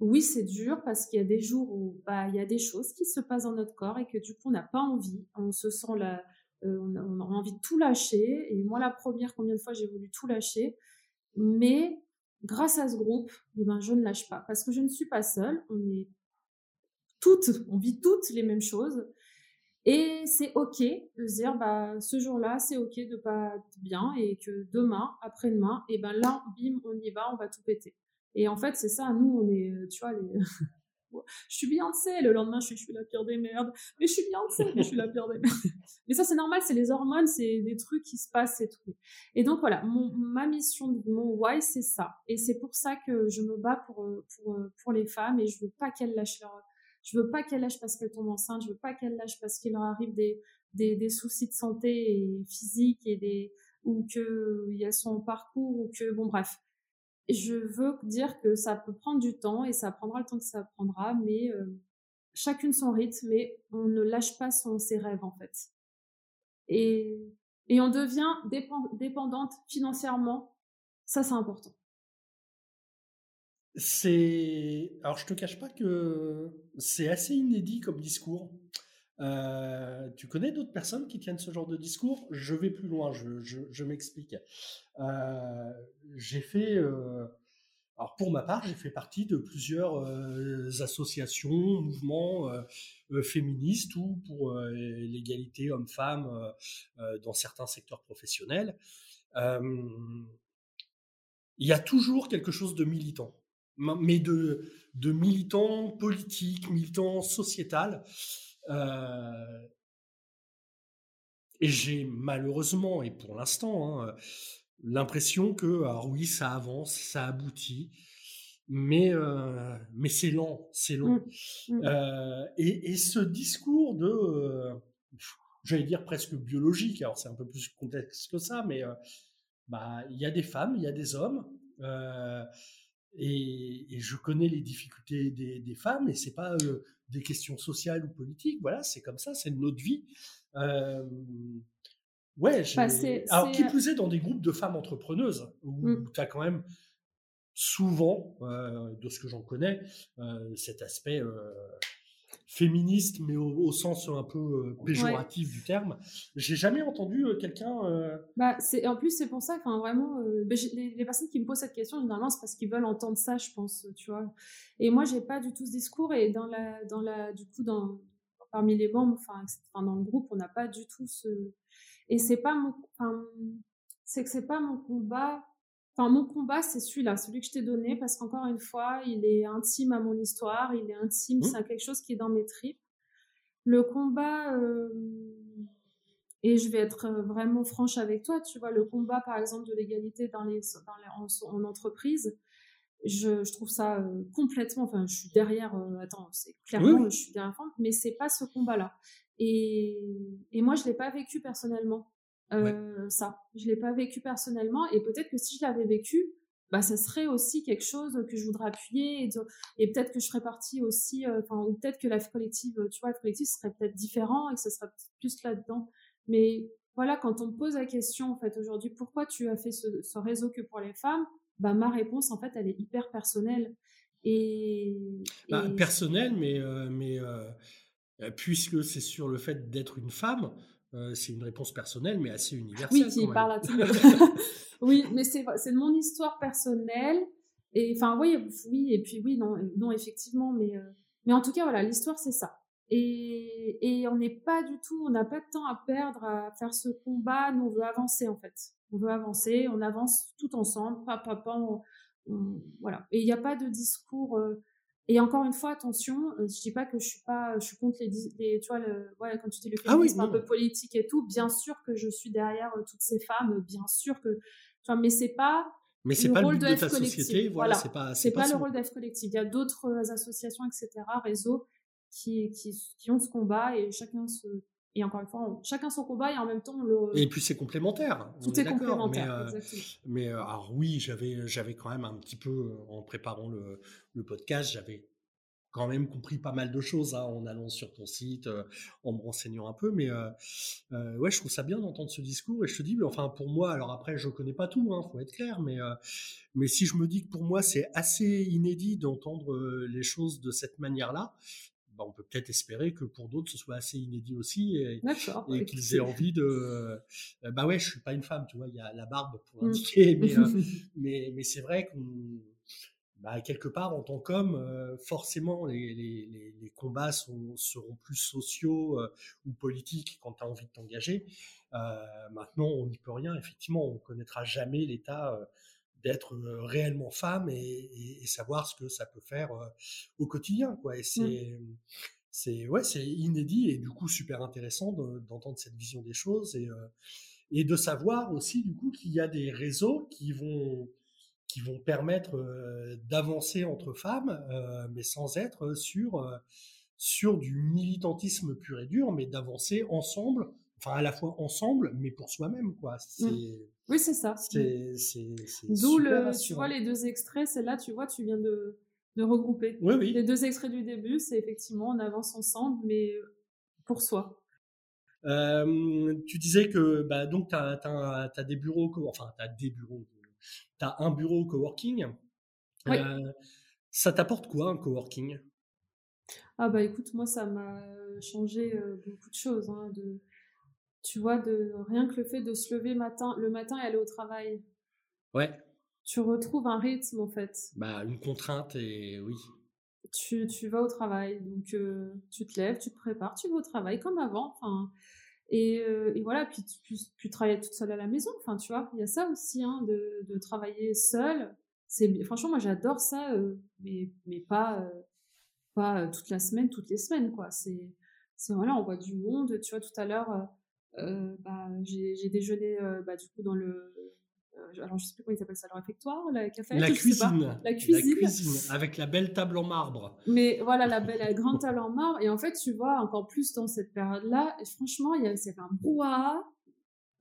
oui, c'est dur parce qu'il y a des jours où bah, il y a des choses qui se passent dans notre corps et que du coup, on n'a pas envie. On se sent là, euh, on, a, envie de tout lâcher. Et moi, la première, combien de fois j'ai voulu tout lâcher. Mais grâce à ce groupe, eh ben, je ne lâche pas parce que je ne suis pas seule. On est toutes, on vit toutes les mêmes choses. Et c'est ok de se dire, bah, ce jour-là, c'est ok de pas être bien et que demain, après-demain, eh ben là, bim, on y va, on va tout péter. Et en fait, c'est ça, nous, on est, euh, tu vois, je suis Beyoncé, le lendemain, je suis, je suis la pire des merdes, mais je suis Beyoncé, mais je suis la pire des merdes. Mais ça, c'est normal, c'est les hormones, c'est des trucs qui se passent et tout. Et donc, voilà, mon, ma mission, mon why, c'est ça. Et c'est pour ça que je me bats pour, euh, pour, euh, pour les femmes et je veux pas qu'elles lâchent leur, je veux pas qu'elles lâchent parce qu'elles tombent enceintes, je veux pas qu'elles lâchent parce qu'il leur arrive des, des, des soucis de santé et physiques et des, ou qu'elles sont en parcours ou que, bon, bref je veux dire que ça peut prendre du temps et ça prendra le temps que ça prendra, mais euh, chacune son rythme, mais on ne lâche pas son, ses rêves en fait. Et, et on devient dépendante financièrement, ça c'est important. C'est. Alors je te cache pas que c'est assez inédit comme discours. Euh, tu connais d'autres personnes qui tiennent ce genre de discours? Je vais plus loin, je, m'explique. Euh, j'ai fait, euh, alors pour ma part, j'ai fait partie de plusieurs associations, mouvements féministes ou pour l'égalité homme-femme dans certains secteurs professionnels. il y a toujours quelque chose de militant, mais de, de militant politique, militant sociétal. Euh, et j'ai malheureusement, et pour l'instant, hein, l'impression que, alors oui, ça avance, ça aboutit, mais, euh, mais c'est lent, c'est long. Mmh, mmh. Euh, et, ce discours de, j'allais dire presque biologique, alors c'est un peu plus complexe que ça, mais bah, il y a des femmes, il y a des hommes. Et, je connais les difficultés des, des femmes, et c'est pas des questions sociales ou politiques. Voilà, c'est comme ça, c'est notre vie. Euh, ouais, bah, alors qui plus est dans des groupes de femmes entrepreneuses où mmh. tu as quand même souvent, euh, de ce que j'en connais, euh, cet aspect féministe, mais au, sens un peu euh, péjoratif du terme. J'ai jamais entendu euh, quelqu'un. Euh, bah, c'est en plus c'est pour ça, enfin vraiment, bah, les, personnes qui me posent cette question généralement c'est parce qu'ils veulent entendre ça, je pense, tu vois. Et moi j'ai pas du tout ce discours et dans la, dans la, du coup dans parmi les membres, enfin, dans le groupe, on n'a pas du tout ce. Et c'est pas mon, enfin, c'est que c'est pas mon combat Enfin, mon combat, c'est celui-là, celui que je t'ai donné, parce qu'encore une fois, il est intime à mon histoire, il est intime, mmh. c'est quelque chose qui est dans mes tripes. Le combat, euh, et je vais être euh, vraiment franche avec toi, tu vois, le combat, par exemple, de l'égalité dans les, en, entreprise, je, trouve ça euh, complètement, enfin, je suis derrière, attends, c'est clairement, je suis derrière, mais c'est pas ce combat-là. Et, et moi, je l'ai pas vécu personnellement. Euh, ça. Je l'ai pas vécu personnellement et peut-être que si je l'avais vécu, bah ça serait aussi quelque chose que je voudrais appuyer et, peut-être que je ferais partie aussi, euh, ou peut-être que la collective, tu vois, la collective serait peut-être différent et que ce serait plus là-dedans. Mais voilà, quand on me pose la question en fait aujourd'hui, pourquoi tu as fait ce, réseau que pour les femmes, bah ma réponse en fait elle est hyper personnelle et, bah, personnelle, mais euh, mais puisque c'est sur le fait d'être une femme. Euh, c'est une réponse personnelle, mais assez universelle. Oui, qui parle à tout le monde. oui, mais c'est de mon histoire personnelle. Et enfin, oui, oui, et puis oui, non, non effectivement, mais, euh, mais en tout cas, voilà, l'histoire, c'est ça. Et, et on n'est pas du tout, on n'a pas de temps à perdre à faire ce combat. Nous, on veut avancer en fait. On veut avancer, on avance tout ensemble, papa, papa, voilà. Et il n'y a pas de discours. Euh, et encore une fois, attention, euh, je dis pas que je suis pas, je suis contre les, les tu vois, le, ouais, quand tu dis le Ah oui, féminisme un peu politique et tout, bien sûr que je suis derrière euh, toutes ces femmes, bien sûr que, tu vois, mais c'est pas Mais c'est pas le rôle de de ta Collective. société, voilà, Voilà. c'est pas, c'est pas, ça. le rôle d'F Collective. Il y a d'autres euh, associations, etc., réseaux qui, qui, qui ont ce combat et chacun se, et encore une fois, on- chacun son combat et en même temps, on le, Et puis c'est complémentaire. on tout est, d'accord, complémentaire. Mais, euh, exactement. mais euh, alors oui, j'avais, j'avais quand même un petit peu, euh, en préparant le, le podcast, j'avais quand même compris pas mal de choses hein, en allant sur ton site, euh, en me renseignant un peu. Mais euh, euh, ouais, je trouve ça bien d'entendre ce discours. Et je te dis, mais enfin pour moi, alors après, je connais pas tout, hein, faut être clair, mais mais si je me dis que pour moi c'est assez inédit d'entendre les choses de cette manière-là, bah, on peut peut-être espérer que pour d'autres ce soit assez inédit aussi. Et, qu'ils aient envie de euh, bah ouais je suis pas une femme tu vois il y a la barbe pour Mm. indiquer mais euh, mais, mais c'est vrai qu'on bah, quelque part en tant qu'homme euh, forcément les, les, les, combats sont, seront plus sociaux euh, ou politiques quand tu as envie de t'engager maintenant on n'y peut rien effectivement on connaîtra jamais l'état d'être réellement femme et, et- et savoir ce que ça peut faire au quotidien quoi. Et c'est c'est ouais, c'est inédit et du coup super intéressant de- d'entendre cette vision des choses et, et de savoir aussi du coup qu'il y a des réseaux qui vont qui vont permettre euh, d'avancer entre femmes, euh, mais sans être sur euh, sur du militantisme pur et dur, mais d'avancer ensemble, enfin à la fois ensemble, mais pour soi-même quoi. C'est Oui, c'est ça. c'est D'où tu vois, les deux extraits, c'est là, tu vois, tu viens de, de regrouper. Oui oui. Les deux extraits du début, c'est effectivement, on avance ensemble, mais pour soi. Euh, tu disais que bah, donc tu as, des bureaux, enfin tu as des bureaux, tu as un bureau coworking. Oui. Euh, ça t'apporte quoi un coworking? Ah bah écoute, moi, ça m'a changé euh, beaucoup de choses. hein, de, tu vois, de rien que le fait de se lever matin, le matin et aller au travail. Ouais, Tu retrouves un rythme, en fait. bah une contrainte et oui. tu, tu vas au travail, donc euh, tu te lèves, tu te prépares, tu vas au travail comme avant, enfin, et, euh, et voilà, puis tu, tu travailles toute seule à la maison, enfin, tu vois, il y a ça aussi, hein, de, de travailler seule, c'est, franchement, moi j'adore ça, euh, mais, mais pas, pas toute la semaine, toutes les semaines, quoi, c'est, c'est voilà, on voit du monde, tu vois, tout à l'heure, bah, j'ai, déjeuné, euh, bah, du coup, dans le, euh, alors je sais plus comment ils appellent ça, le réfectoire, la café, cuisine, La cuisine. avec la belle table en marbre. Mais voilà, la belle, la grande table en marbre. Et en fait, tu vois, encore plus dans cette période-là, et franchement, il y a- c'est un brouhaha.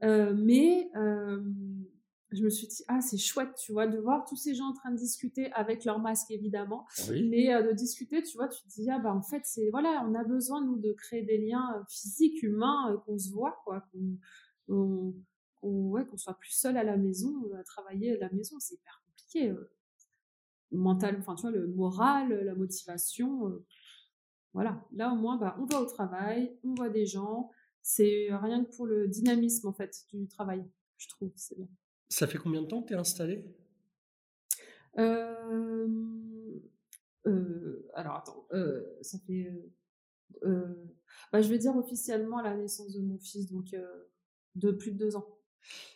Euh, mais euh, je me suis dit, ah, c'est chouette, tu vois, de voir tous ces gens en train de discuter avec leur masque, évidemment. Oui. Mais euh, de discuter, tu vois, tu te dis, ah, bah, en fait, c'est, voilà, on a besoin, nous, de créer des liens euh, physiques, humains, euh, qu'on se voit, quoi, qu'on, ouais, qu'on soit plus seul à la maison, à travailler à la maison, c'est hyper compliqué. euh. Mental, enfin, tu vois, le moral, la motivation, voilà. Là, au moins, bah, on va au travail, on voit des gens, c'est rien que pour le dynamisme, en fait, du travail, je trouve, c'est bien. Ça fait combien de temps que tu es installé? Euh, euh, alors attends, euh, ça fait, euh, bah, je vais dire officiellement à la naissance de mon fils, donc de plus de deux ans.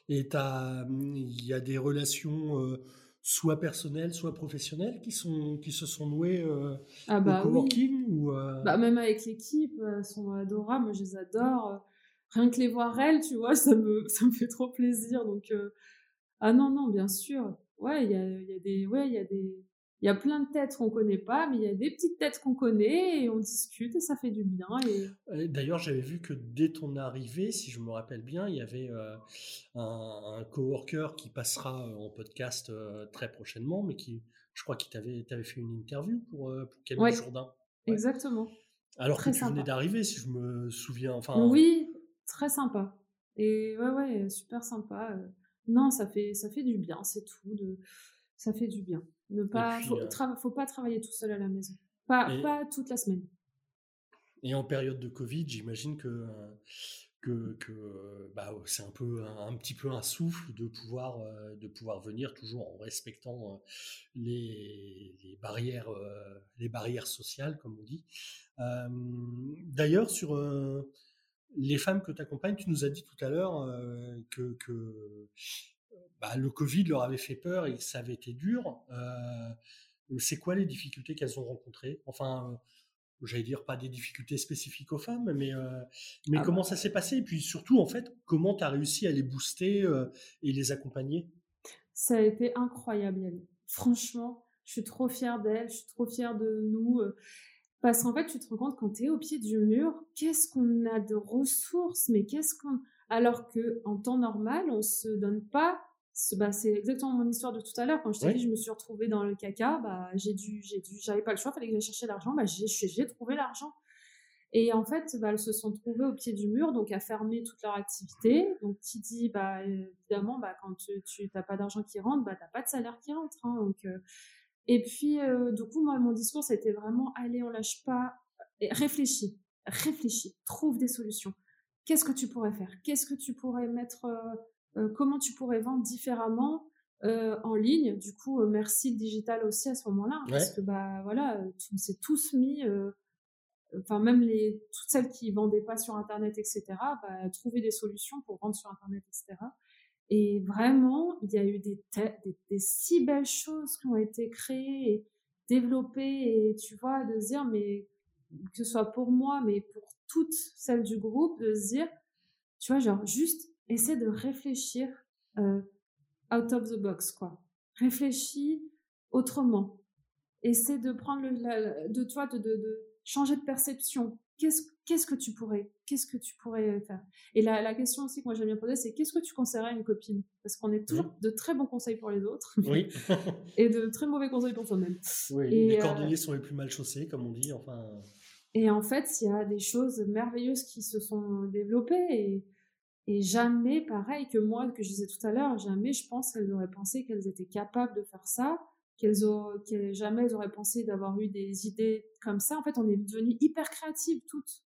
Et t'as- il y a des relations soit personnelles, soit professionnelles qui, sont, qui se sont nouées Ah au bah oui, coworking ou, bah, même avec l'équipe, elles sont adorables, moi je les adore. Rien que les voir elles, tu vois, ça me, ça me fait trop plaisir. Donc, ah non, non, bien sûr. Ouais, il y a, y a des, ouais, il y a des, il y a plein de têtes qu'on connaît pas, mais il y a des petites têtes qu'on connaît et on discute et ça fait du bien. Et Euh, D'ailleurs, j'avais vu que dès ton arrivée, si je me rappelle bien, il y avait euh, un, un coworker qui passera euh, en podcast euh, très prochainement, mais qui, je crois qu'il t'avait t'avait fait une interview pour, euh, pour Camille Ouais. Jourdain. Ouais. exactement. Alors Très que tu venais sympa. d'arriver, si je me souviens. Enfin, Oui, très sympa. Et ouais, ouais, super sympa. Non, ça fait, ça fait du bien, c'est tout. De... Ça fait du bien. Ne pas, puis, faut, euh, faut pas travailler tout seul à la maison. Pas, Et- pas toute la semaine. Et en période de Covid, j'imagine que, que, que bah, c'est un, peu, un, un petit peu un souffle de pouvoir, euh, de pouvoir venir toujours en respectant euh, les, les barrières les barrières sociales, comme on dit. D'ailleurs, sur les femmes que tu accompagnes, tu nous as dit tout à l'heure que, bah, le Covid leur avait fait peur et que ça avait été dur. c'est quoi les difficultés qu'elles ont rencontrées? Enfin, j'allais dire pas des difficultés spécifiques aux femmes, mais, mais ah comment bah ça s'est passé? Et puis surtout, en fait, comment tu as réussi à les booster et les accompagner? Ça a été incroyable, Franchement, je suis trop fière d'elle, je suis trop fière de nous. Parce qu'en fait, tu te rends compte quand tu es au pied du mur, qu'est-ce qu'on a de ressources, mais qu'est-ce qu'on. Alors que en temps normal, on se donne pas. Bah, c'est exactement mon histoire de tout à l'heure. Quand je t'ai dit, je me suis retrouvée dans le caca, bah, j'ai dû, j'ai dû, j'avais pas le choix, fallait que j'aille chercher l'argent. Bah, j'ai, j'ai trouvé l'argent. Et en fait, bah, elles se sont trouvées au pied du mur, donc à fermer toute leur activité. Donc, qui dit, bah, évidemment, bah, quand tu n'as pas d'argent qui rentre, bah, tu n'as pas de salaire qui rentre. Hein. donc, euh, et puis, euh, du coup, moi, mon discours, c'était vraiment, allez, on lâche pas, et réfléchis, réfléchis, trouve des solutions. Qu'est-ce que tu pourrais faire? Qu'est-ce que tu pourrais mettre euh, euh, Comment tu pourrais vendre différemment en ligne? Du coup, merci le digital aussi à ce moment-là, hein, parce que bah voilà, on s'est tous mis, enfin même les toutes celles qui vendaient pas sur internet, etc. Bah, trouver des solutions pour vendre sur internet, etc. Et vraiment, il y a eu des, si belles choses qui ont été créées et développées. Et tu vois, de se dire, mais que ce soit pour moi, mais pour toutes celles du groupe, de se dire, tu vois, genre, juste essaie de réfléchir euh, out of the box, quoi. Réfléchis autrement. Essaie de prendre le, de toi, de changer de perception. Qu'est-ce qu'est-ce que tu pourrais, qu'est-ce que tu pourrais faire? Et la, la, question aussi que moi j'aime bien poser, c'est qu'est-ce que tu conseillerais à une copine? Parce qu'on est toujours de très bons conseils pour les autres, oui. et de très mauvais conseils pour soi-même. Oui, les euh, cordonniers sont les plus mal chaussés, comme on dit. Enfin. Et en fait, il y a des choses merveilleuses qui se sont développées et, et jamais, pareil que moi, que je disais tout à l'heure, jamais je pense qu'elles auraient pensé qu'elles étaient capables de faire ça qu'elles auraient, jamais elles auraient pensé d'avoir eu des idées comme ça. En fait, on est devenues hyper créatives toutes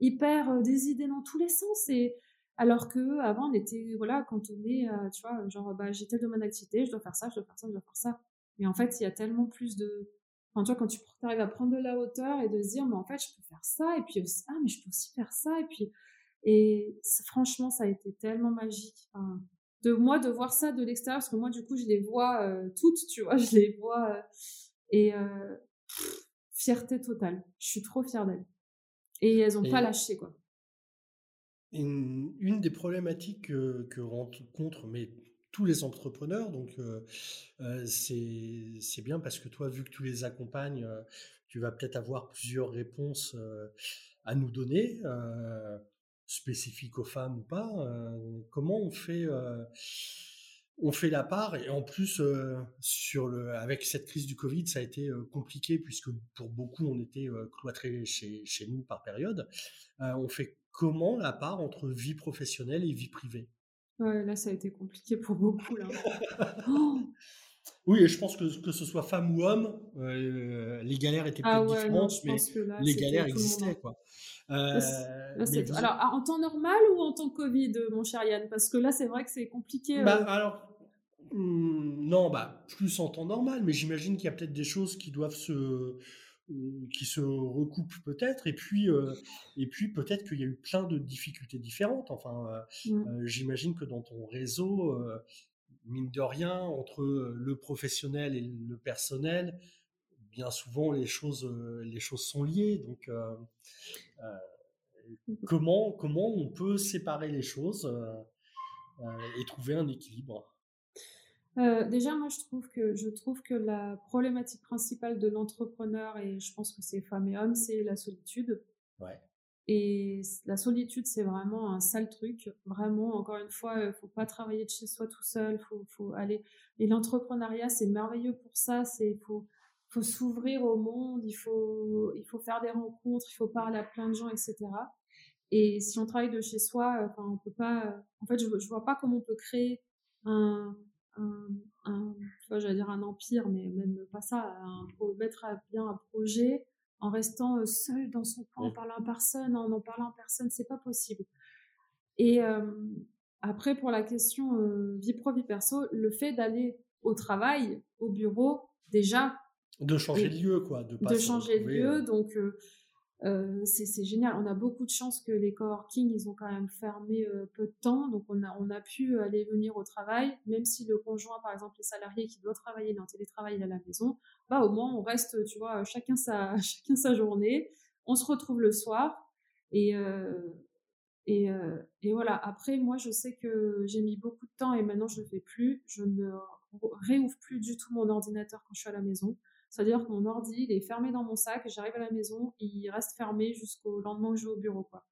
hyper des idées dans tous les sens et alors que avant on était voilà quand on est tu vois genre bah j'ai tel domaine d'activité je dois faire ça je dois faire ça je dois faire ça. Mais en fait il y a tellement plus de enfin, tu vois quand tu arrives à prendre de la hauteur et de se dire mais en fait je peux faire ça et puis ah mais je peux aussi faire ça et puis et franchement ça a été tellement magique de moi de voir ça de l'extérieur parce que moi du coup je les vois toutes tu vois je les vois et fierté totale. Je suis trop fière d'elles et elles n'ont pas lâché, quoi. Une, une des problématiques que, que, rencontrent mais tous les entrepreneurs, donc euh, euh, c'est bien parce que toi, vu que tu les accompagnes, euh, tu vas peut-être avoir plusieurs réponses à nous donner, spécifiques aux femmes ou pas. comment on fait on fait la part et en plus euh, sur le avec cette crise du Covid ça a été euh, compliqué puisque pour beaucoup on était euh, cloîtrés chez, chez nous par période. On fait comment la part entre vie professionnelle et vie privée? Ouais là ça a été compliqué pour beaucoup là. Oui et je pense que que ce soit femme ou homme les galères étaient ah peut-être différentes mais les galères existaient quoi alors, en temps normal ou en temps Covid, mon cher Yann? Parce que là, c'est vrai que c'est compliqué. Bah, alors, hmm, non, bah, plus en temps normal, mais j'imagine qu'il y a peut-être des choses qui doivent se euh, qui se recoupent peut-être et puis et puis peut-être qu'il y a eu plein de difficultés différentes enfin mmh. j'imagine que dans ton réseau mine de rien entre le professionnel et le personnel bien souvent les choses les choses sont liées donc euh, mmh comment, comment on peut séparer les choses euh, euh, et trouver un équilibre? Déjà, moi, je trouve que je trouve que la problématique principale de l'entrepreneur et je pense que c'est femmes et hommes, c'est la solitude. Ouais. Et la solitude, c'est vraiment un sale truc. Vraiment, encore une fois, il faut pas travailler de chez soi tout seul. Faut, faut aller. Et l'entrepreneuriat, c'est merveilleux pour ça. C'est faut faut s'ouvrir au monde, il faut, il faut faire des rencontres, il faut parler à plein de gens, etc. Et si on travaille de chez soi, enfin, on peut pas, en fait, je, je vois pas comment on peut créer un, un, un j'allais dire un empire, mais même pas ça, un, mettre à bien un projet en restant euh, seul dans son coin, en parlant à personne, en en parlant à personne, c'est pas possible. Et euh, après, pour la question euh, vie pro, vie perso, le fait d'aller au travail, au bureau, déjà, De changer de lieu, quoi. De, pas de se changer de lieu. euh, Donc, euh, euh, c'est génial. On a beaucoup de chance que les coworking, ils ont quand même fermé euh, peu de temps. Donc, on a, on a pu aller venir au travail, même si le conjoint, par exemple, le salarié qui doit travailler, il est en télétravail, il est à la maison, bah, au moins, on reste, tu vois, chacun sa, chacun sa journée. On se retrouve le soir. Et, euh, et, et voilà. Après, moi, je sais que j'ai mis beaucoup de temps et maintenant, je ne le fais plus. Je ne réouvre plus du tout mon ordinateur quand je suis à la maison. C'est-à-dire que mon ordi, il est fermé dans mon sac, j'arrive à la maison, il reste fermé jusqu'au lendemain que je vais au bureau, quoi.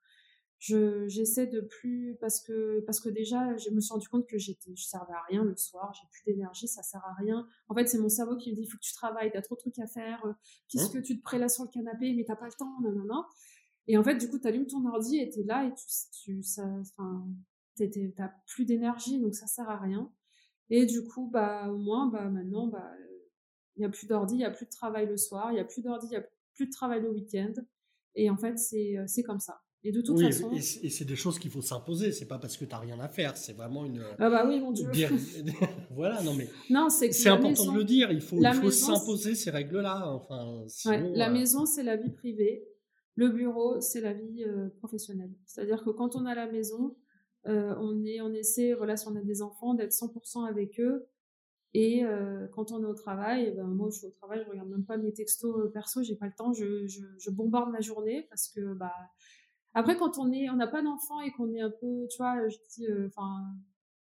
Je, j'essaie de plus, parce que, parce que déjà, je me suis rendu compte que j'étais, je servais à rien le soir, j'ai plus d'énergie, ça sert à rien. En fait, c'est mon cerveau qui me dit, il faut que tu travailles, t'as trop de trucs à faire, euh, qu'est-ce Hein que tu te prélèves sur le canapé, mais t'as pas le temps, nanana. Et en fait, du coup, t'allumes ton ordi et t'es là et tu, tu, ça, enfin, t'as plus d'énergie, donc ça sert à rien. Et du coup, bah, au moins, bah, maintenant, bah, il n'y a plus d'ordi, il n'y a plus de travail le soir, il n'y a plus d'ordi, il n'y a plus de travail le week-end. Et en fait, c'est euh, comme ça. Et de toute Oui, façon. et c'est des choses qu'il faut s'imposer. C'est pas parce que tu n'as rien à faire. C'est vraiment une. Ah bah oui, mon Dieu. Voilà, non mais Non, c'est important maison- de le dire. Il faut, s'imposer ces règles-là. Enfin, sinon, Ouais, la euh, maison, c'est la vie privée. Le bureau, c'est la vie euh, professionnelle. C'est-à-dire que quand on à la maison, euh, on, est, on essaie, voilà, si on a des enfants, d'être 100% avec eux. Et euh, quand on est au travail, eh ben, moi, je suis au travail, je regarde même pas mes textos euh, perso, j'ai pas le temps, je, je, bombarde ma journée parce que, bah, après, quand on est, on n'a pas d'enfant et qu'on est un peu, tu vois, je dis, euh, enfin,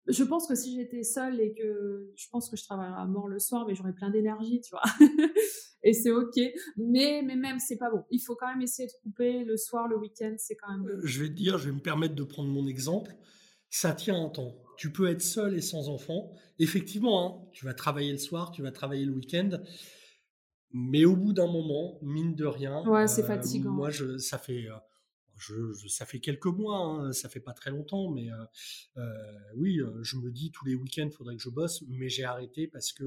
je pense que si j'étais seule et que je pense que je travaillerais à mort le soir, mais j'aurais plein d'énergie, tu vois. et c'est ok. Mais, mais même, c'est pas bon. Il faut quand même essayer de couper le soir, le week-end, c'est quand même. Je vais dire, je vais me permettre de prendre mon exemple. Ça tient un temps. Tu peux être seul et sans enfant. Effectivement, hein, tu vas travailler le soir, tu vas travailler le week-end. Mais au bout d'un moment, mine de rien, Ouais, c'est euh, fatigant. Moi, je, ça fait, euh, je, je- ça fait quelques mois, hein, ça fait pas très longtemps, mais euh, euh, oui, je me dis tous les week-ends, il faudrait que je bosse, mais j'ai arrêté parce que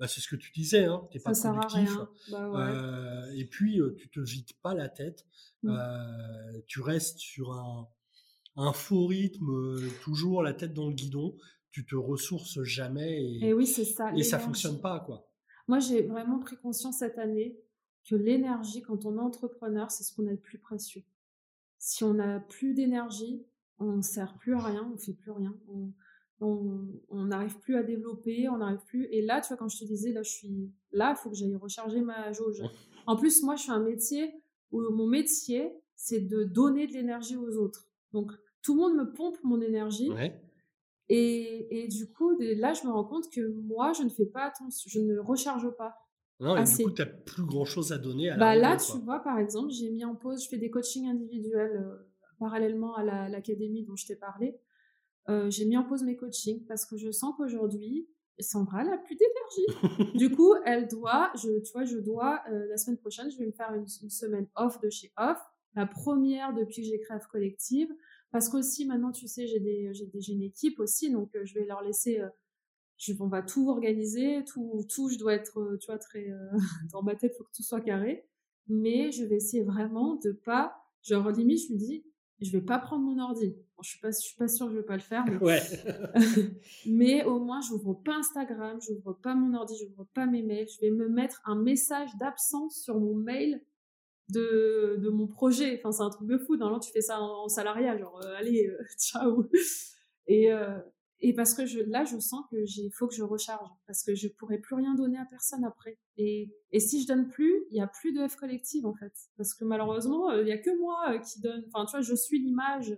bah, c'est ce que tu disais, hein, t'es Ça pas sert à productif. rien. Bah ouais. Et puis, tu te vides pas la tête. Mm. Euh, tu restes sur un, un faux rythme, euh, toujours la tête dans le guidon. Tu te ressources jamais et, Et oui, c'est ça. et ça fonctionne pas, quoi. Moi, j'ai vraiment pris conscience cette année que l'énergie, quand on est entrepreneur, c'est ce qu'on a de plus précieux. Si on n'a plus d'énergie, on ne sert plus à rien, on fait plus rien. On n'arrive plus à développer, on n'arrive plus. Et là, tu vois, quand je te disais, là, je suis là, il faut que j'aille recharger ma jauge. En plus, moi, je suis un métier où mon métier, c'est de donner de l'énergie aux autres. Donc, tout le monde me pompe mon énergie. Ouais. Et, et du coup, là, je me rends compte que moi, je ne fais pas attention, je ne recharge pas. Non, et Assez. du coup, tu n'as plus grand chose à donner à Bah là, tu quoi. vois, par exemple, j'ai mis en pause, je fais des coachings individuels euh, parallèlement à la- l'académie dont je t'ai parlé. Euh, j'ai mis en pause mes coachings parce que je sens qu'aujourd'hui, Sandra n'a plus d'énergie. du coup, elle doit, je, tu vois, je dois, euh, la semaine prochaine, je vais me faire une, une semaine off de chez Off, la première depuis que j'ai créé F Collective. Parce qu'aussi, maintenant, tu sais, j'ai des, j'ai des, j'ai une équipe aussi, donc euh, je vais leur laisser, euh, je, on va tout organiser, tout, tout, je dois être, euh, tu vois, très, euh, dans ma tête, faut que tout soit carré. Mais je vais essayer vraiment de pas, genre, limite, je me dis, je vais pas prendre mon ordi. Bon, je suis pas, je suis pas sûre que je vais pas le faire, mais Ouais. mais au moins, j'ouvre pas Instagram, j'ouvre pas mon ordi, j'ouvre pas mes mails. Je vais me mettre un message d'absence sur mon mail de, de mon projet. Enfin, c'est un truc de fou. Normalement, tu fais ça en, en salariat, genre, euh, allez, euh, ciao. Et, euh, et parce que je, là, je sens que j'ai, faut que je recharge, parce que je pourrai plus rien donner à personne après. Et, et si je donne plus, il y a plus de F collective en fait, parce que malheureusement, euh, il y a que moi qui donne. Enfin, tu vois, je suis l'image.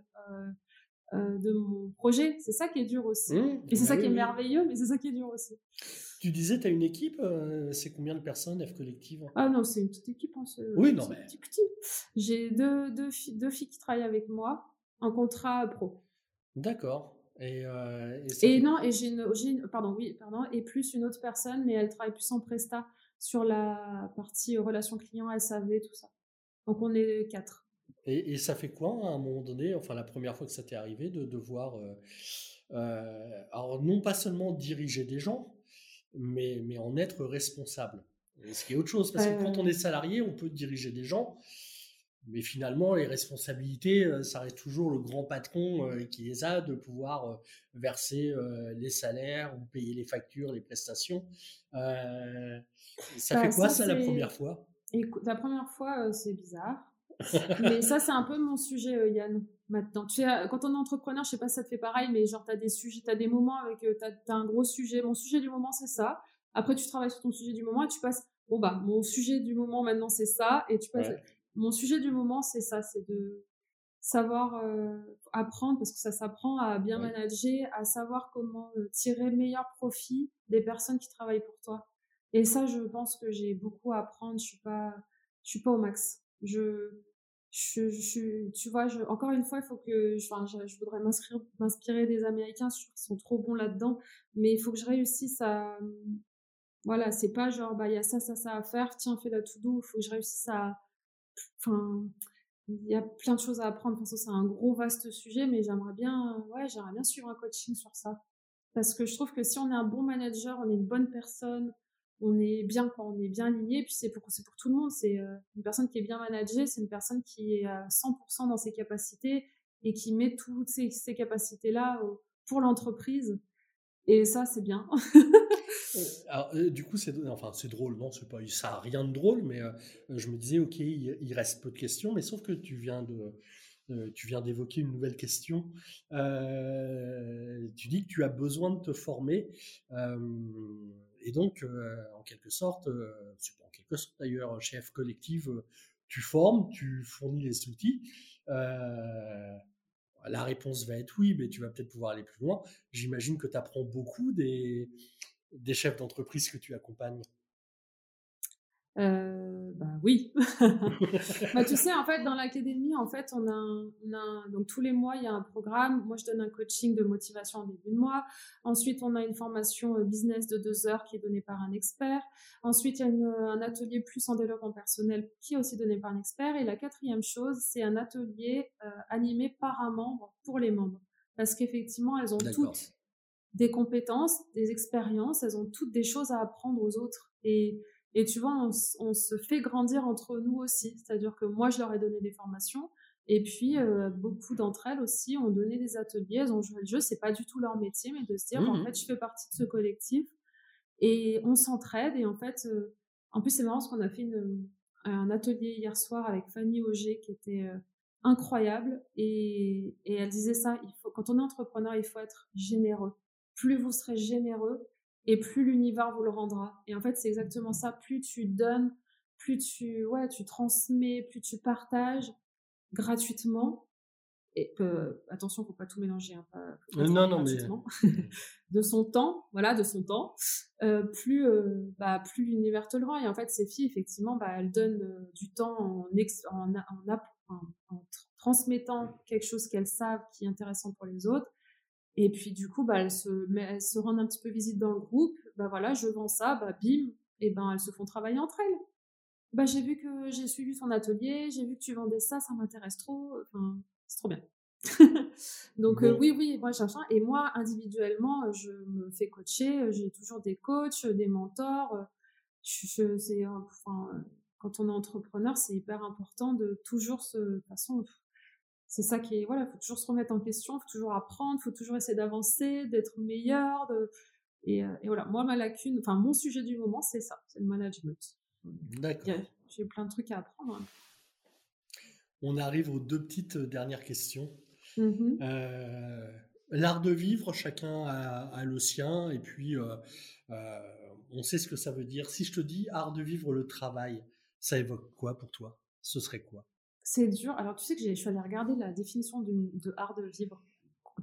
euh, de mon projet. C'est ça qui est dur aussi. Mmh, Et c'est bah ça oui, qui est oui. merveilleux, mais c'est ça qui est dur aussi. Tu disais, tu as une équipe, euh, c'est combien de personnes, F Collective? Ah non, c'est une petite équipe. Hein, Oui, non, c'est mais- petit, petit. J'ai deux, deux, filles, deux filles qui travaillent avec moi en contrat pro. D'accord. Et, euh, et Et non, et j'ai une, une- pardon, oui, pardon, et plus une autre personne, mais elle travaille plus en presta sur la partie euh, relations clients, SAV, tout ça. Donc on est quatre. Et, et ça fait quoi à un moment donné, enfin la première fois que ça t'est arrivé, de devoir, euh, euh, alors non pas seulement diriger des gens, mais, mais en être responsable. Et ce qui est autre chose, parce que quand Euh. on est salarié, on peut diriger des gens, mais finalement, les responsabilités, euh, ça reste toujours le grand patron euh, qui les a de pouvoir euh, verser les salaires ou payer les factures, les prestations. ça Bah, fait quoi ça, ça la première fois? Écoute, la première fois, euh, c'est bizarre. Mais ça, c'est un peu mon sujet, euh, Yann, maintenant. Tu sais, euh, quand on est entrepreneur, je sais pas si ça te fait pareil, mais genre, tu as des sujets, tu as des moments avec, tu as, un gros sujet. Mon sujet du moment, c'est ça. Après, tu travailles sur ton sujet du moment et tu passes, bon, bah, mon sujet du moment, maintenant, c'est ça. Et tu passes, Ouais. mon sujet du moment, c'est ça, c'est de savoir euh, apprendre, parce que ça s'apprend à bien Ouais. manager, à savoir comment euh, tirer meilleur profit des personnes qui travaillent pour toi. Et ça, je pense que j'ai beaucoup à apprendre. Je suis pas, je suis pas au max. Je, je, je tu vois, je, encore une fois, il faut que, enfin, je, voudrais m'inspirer des Américains, je sont trop bons là-dedans, mais il faut que je réussisse à, voilà, c'est pas genre, bah, il y a ça, ça, ça à faire, tiens, fais la to-do, il faut que je réussisse à, enfin, il y a plein de choses à apprendre. Enfin, c'est un gros, vaste sujet, mais j'aimerais bien, ouais, j'aimerais bien suivre un coaching sur ça. Parce que je trouve que si on est un bon manager, on est une bonne personne, on est bien quand on est bien aligné, puis c'est pour, c'est pour tout le monde. C'est euh, une personne qui est bien managée, c'est une personne qui est à 100% dans ses capacités et qui met toutes ces, ces capacités-là au- pour l'entreprise. Et ça, c'est bien. Euh, euh, du coup, c'est enfin, c'est drôle, non, pas, ça a rien de drôle, mais euh, je me disais, ok, il, reste peu de questions, mais sauf que tu viens de, euh, tu viens d'évoquer une nouvelle question. Euh, tu dis que tu as besoin de te former, euh, et donc, euh, en quelque sorte, euh, en quelque sorte d'ailleurs, chez F Collective, euh, tu formes, tu fournis les outils. Euh, la réponse va être oui, mais tu vas peut-être pouvoir aller plus loin. J'imagine que tu apprends beaucoup des chefs d'entreprise que tu accompagnes. Euh, bah oui. bah, tu sais, en fait, dans l'académie, en fait, on a, un, on a un- donc tous les mois, il y a un programme. Moi, je donne un coaching de motivation en début de mois. Ensuite, on a une formation euh, business de deux heures qui est donnée par un expert. Ensuite, il y a une- un atelier plus en développement personnel qui est aussi donné par un expert. Et la quatrième chose, c'est un atelier euh, animé par un membre pour les membres. Parce qu'effectivement, elles ont toutes des compétences, des expériences, elles ont toutes des choses à apprendre aux autres. Et, et tu vois, on, se fait grandir entre nous aussi. C'est-à-dire que moi, je leur ai donné des formations. Et puis, euh, beaucoup d'entre elles aussi ont donné des ateliers, elles ont joué le jeu. C'est pas du tout leur métier, mais de se dire, en Mhm. fait, je fais partie de ce collectif et on s'entraide. Et en fait, euh, en plus, c'est marrant parce qu'on a fait une, un atelier hier soir avec Fanny Auger qui était euh, incroyable. Et, et elle disait ça, il faut, quand on est entrepreneur, il faut être généreux. Plus vous serez généreux et plus l'univers vous le rendra. Et en fait, c'est exactement ça. Plus tu donnes, plus tu, ouais, tu transmets, plus tu partages gratuitement. Et euh, attention, faut pas tout mélanger. Hein, pas, Euh, non, non, mais- de son temps, voilà, de son temps, euh, plus, euh, bah, plus l'univers te le rend. Et en fait, ces filles, effectivement, bah, elles donnent du temps en, ex- en, en, en- en tr- transmettant quelque chose qu'elles savent qui est intéressant pour les autres. Et puis, du coup, bah, elles, se, elles se rendent un petit peu visite dans le groupe. Bah voilà, je vends ça, bah bim, et ben elles se font travailler entre elles. Bah j'ai vu que j'ai suivi ton atelier, j'ai vu que tu vendais ça, ça m'intéresse trop. Enfin, c'est trop bien. Donc euh, oui, oui, moi cherche Et moi, individuellement, je me fais coacher. J'ai toujours des coachs, des mentors. Je, je- c'est, enfin, quand on est entrepreneur, c'est hyper important de toujours se. De toute façon, c'est ça qui est. Voilà, faut toujours se remettre en question, faut toujours apprendre, faut toujours essayer d'avancer, d'être meilleur. De, et, euh, et voilà, moi, ma lacune, enfin, mon sujet du moment, c'est ça, c'est le management. D'accord. J'ai plein de trucs à apprendre. hein. On arrive aux deux petites euh, dernières questions. Mhm. Euh, L'art de vivre, chacun a, a le sien, et puis euh, on sait ce que ça veut dire. Si je te dis art de vivre le travail, ça évoque quoi pour toi? Ce serait quoi? C'est dur. Alors, tu sais que j'ai- je suis allée regarder la définition de art de vivre.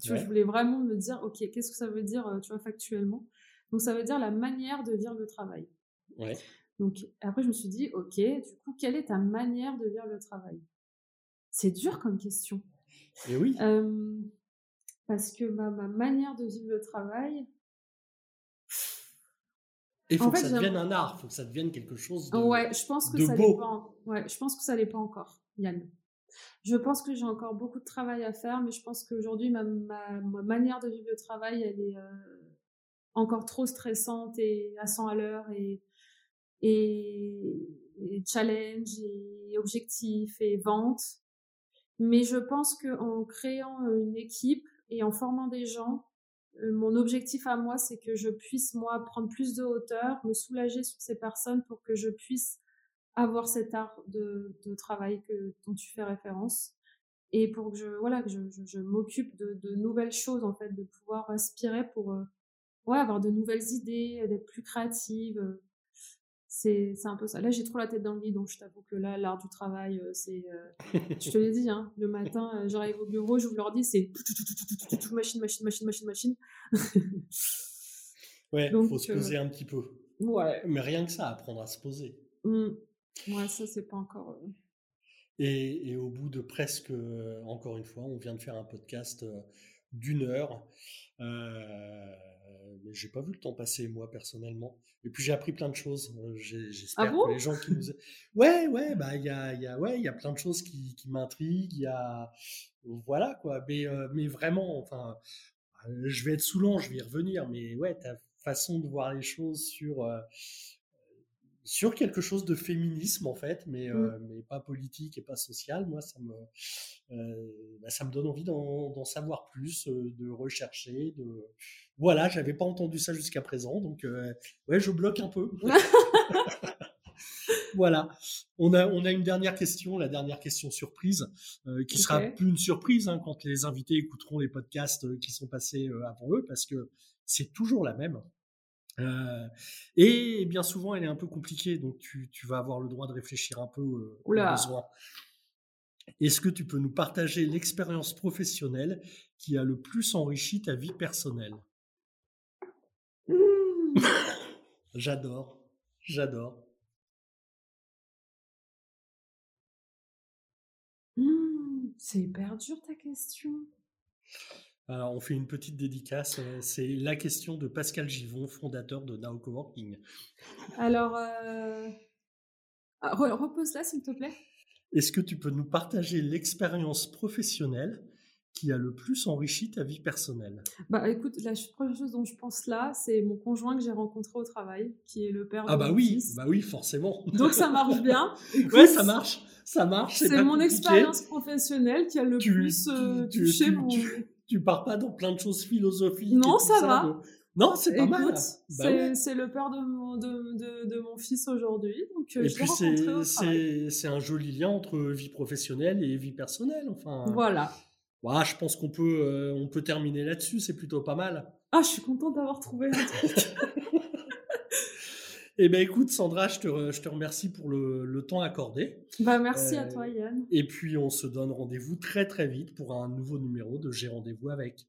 Tu vois, je voulais vraiment me dire, ok, qu'est-ce que ça veut dire, euh, tu vois, factuellement? Donc, ça veut dire la manière de vivre le travail. Ouais. Donc, après, je me suis dit, ok, du coup, quelle est ta manière de vivre le travail? C'est dur comme question. Et oui. Euh, parce que ma, ma manière de vivre le travail, Et il faut en que fait, ça devienne un art, il faut que ça devienne quelque chose de. Ouais, je pense que de ça beau. pas. en- Ouais, je pense que ça l'est pas encore, Je pense que j'ai encore beaucoup de travail à faire, mais je pense qu'aujourd'hui ma, ma, ma manière de vivre le travail, elle est euh, encore trop stressante et à 100 à l'heure et, challenge et objectifs et vente. Mais je pense qu'en créant une équipe et en formant des gens, euh, mon objectif à moi, c'est que je puisse, moi, prendre plus de hauteur, me soulager sur ces personnes pour que je puisse avoir cet art de, de travail que, dont tu fais référence. Et pour que je, voilà, que je, je, je m'occupe de, de, nouvelles choses, en fait, de pouvoir aspirer pour euh, ouais, avoir de nouvelles idées, d'être plus créative. Euh, c'est un peu ça. Là, j'ai trop la tête dans le lit, donc je t'avoue que là, l'art du travail, c'est. je te l'ai dit, hein, le matin, j'arrive au bureau, j'ouvre l'ordi, c'est machine, machine, machine, machine, machine. ouais, il faut se poser un petit peu. Ouais. Mais rien que ça, apprendre à se poser. Mmh. Ouais, ça, c'est pas encore. Et, et, au bout de presque, encore une fois, on vient de faire un podcast d'une heure. Euh, mais j'ai pas vu le temps passer moi personnellement. Et puis j'ai appris plein de choses. J'espère ah bon que les gens qui nous, ouais, ouais, bah il y a, y a, ouais, il y a plein de choses qui, qui m'intriguent. Il y a, voilà quoi. Mais, mais vraiment, enfin, je vais être saoulant, je vais y revenir. Mais ouais, ta façon de voir les choses sur sur quelque chose de féminisme en fait, mais, mmh. mais pas politique et pas social. Moi, ça me, bah, ça me donne envie d'en savoir plus, de rechercher, de voilà, j'avais pas entendu ça jusqu'à présent, donc ouais, je bloque un peu. voilà. On a, on a une dernière question, la dernière question surprise, qui sera plus une surprise hein, quand les invités écouteront les podcasts qui sont passés avant eux, parce que c'est toujours la même. Euh, et bien souvent, elle est un peu compliquée, donc tu, tu vas avoir le droit de réfléchir un peu euh, au besoin. Est-ce que tu peux nous partager l'expérience professionnelle qui a le plus enrichi ta vie personnelle? Mmh. J'adore, j'adore. Mmh, c'est hyper dur ta question. Alors, on fait une petite dédicace. Euh, c'est la question de Pascal Givon, fondateur de Now Coworking. Alors, euh... Ah, repose-la, s'il te plaît. Est-ce que tu peux nous partager l'expérience professionnelle qui a le plus enrichi ta vie personnelle? Bah écoute, la première chose dont je pense là, c'est mon conjoint que j'ai rencontré au travail, qui est le père ah de bah oui, bah oui, forcément. Donc ça marche bien. ouais, ça marche, ça marche. C'est mon expérience professionnelle qui a le plus euh, touché mon tu pars pas dans plein de choses philosophiques. Non, ça, va. Non, c'est pas mal. Bah c'est le père de mon, de, de, de mon fils aujourd'hui. Euh, et puis c'est un joli lien entre vie professionnelle et vie personnelle. Enfin, voilà. Voilà, je pense qu'on peut, euh, on peut terminer là-dessus. C'est plutôt pas mal. Ah, je suis contente d'avoir trouvé un truc. Eh bien, écoute, Sandra, je te, je te remercie pour le, le, temps accordé. Bah, merci à toi, Yann. Et puis, on se donne rendez-vous très, très vite pour un nouveau numéro de J'ai rendez-vous avec.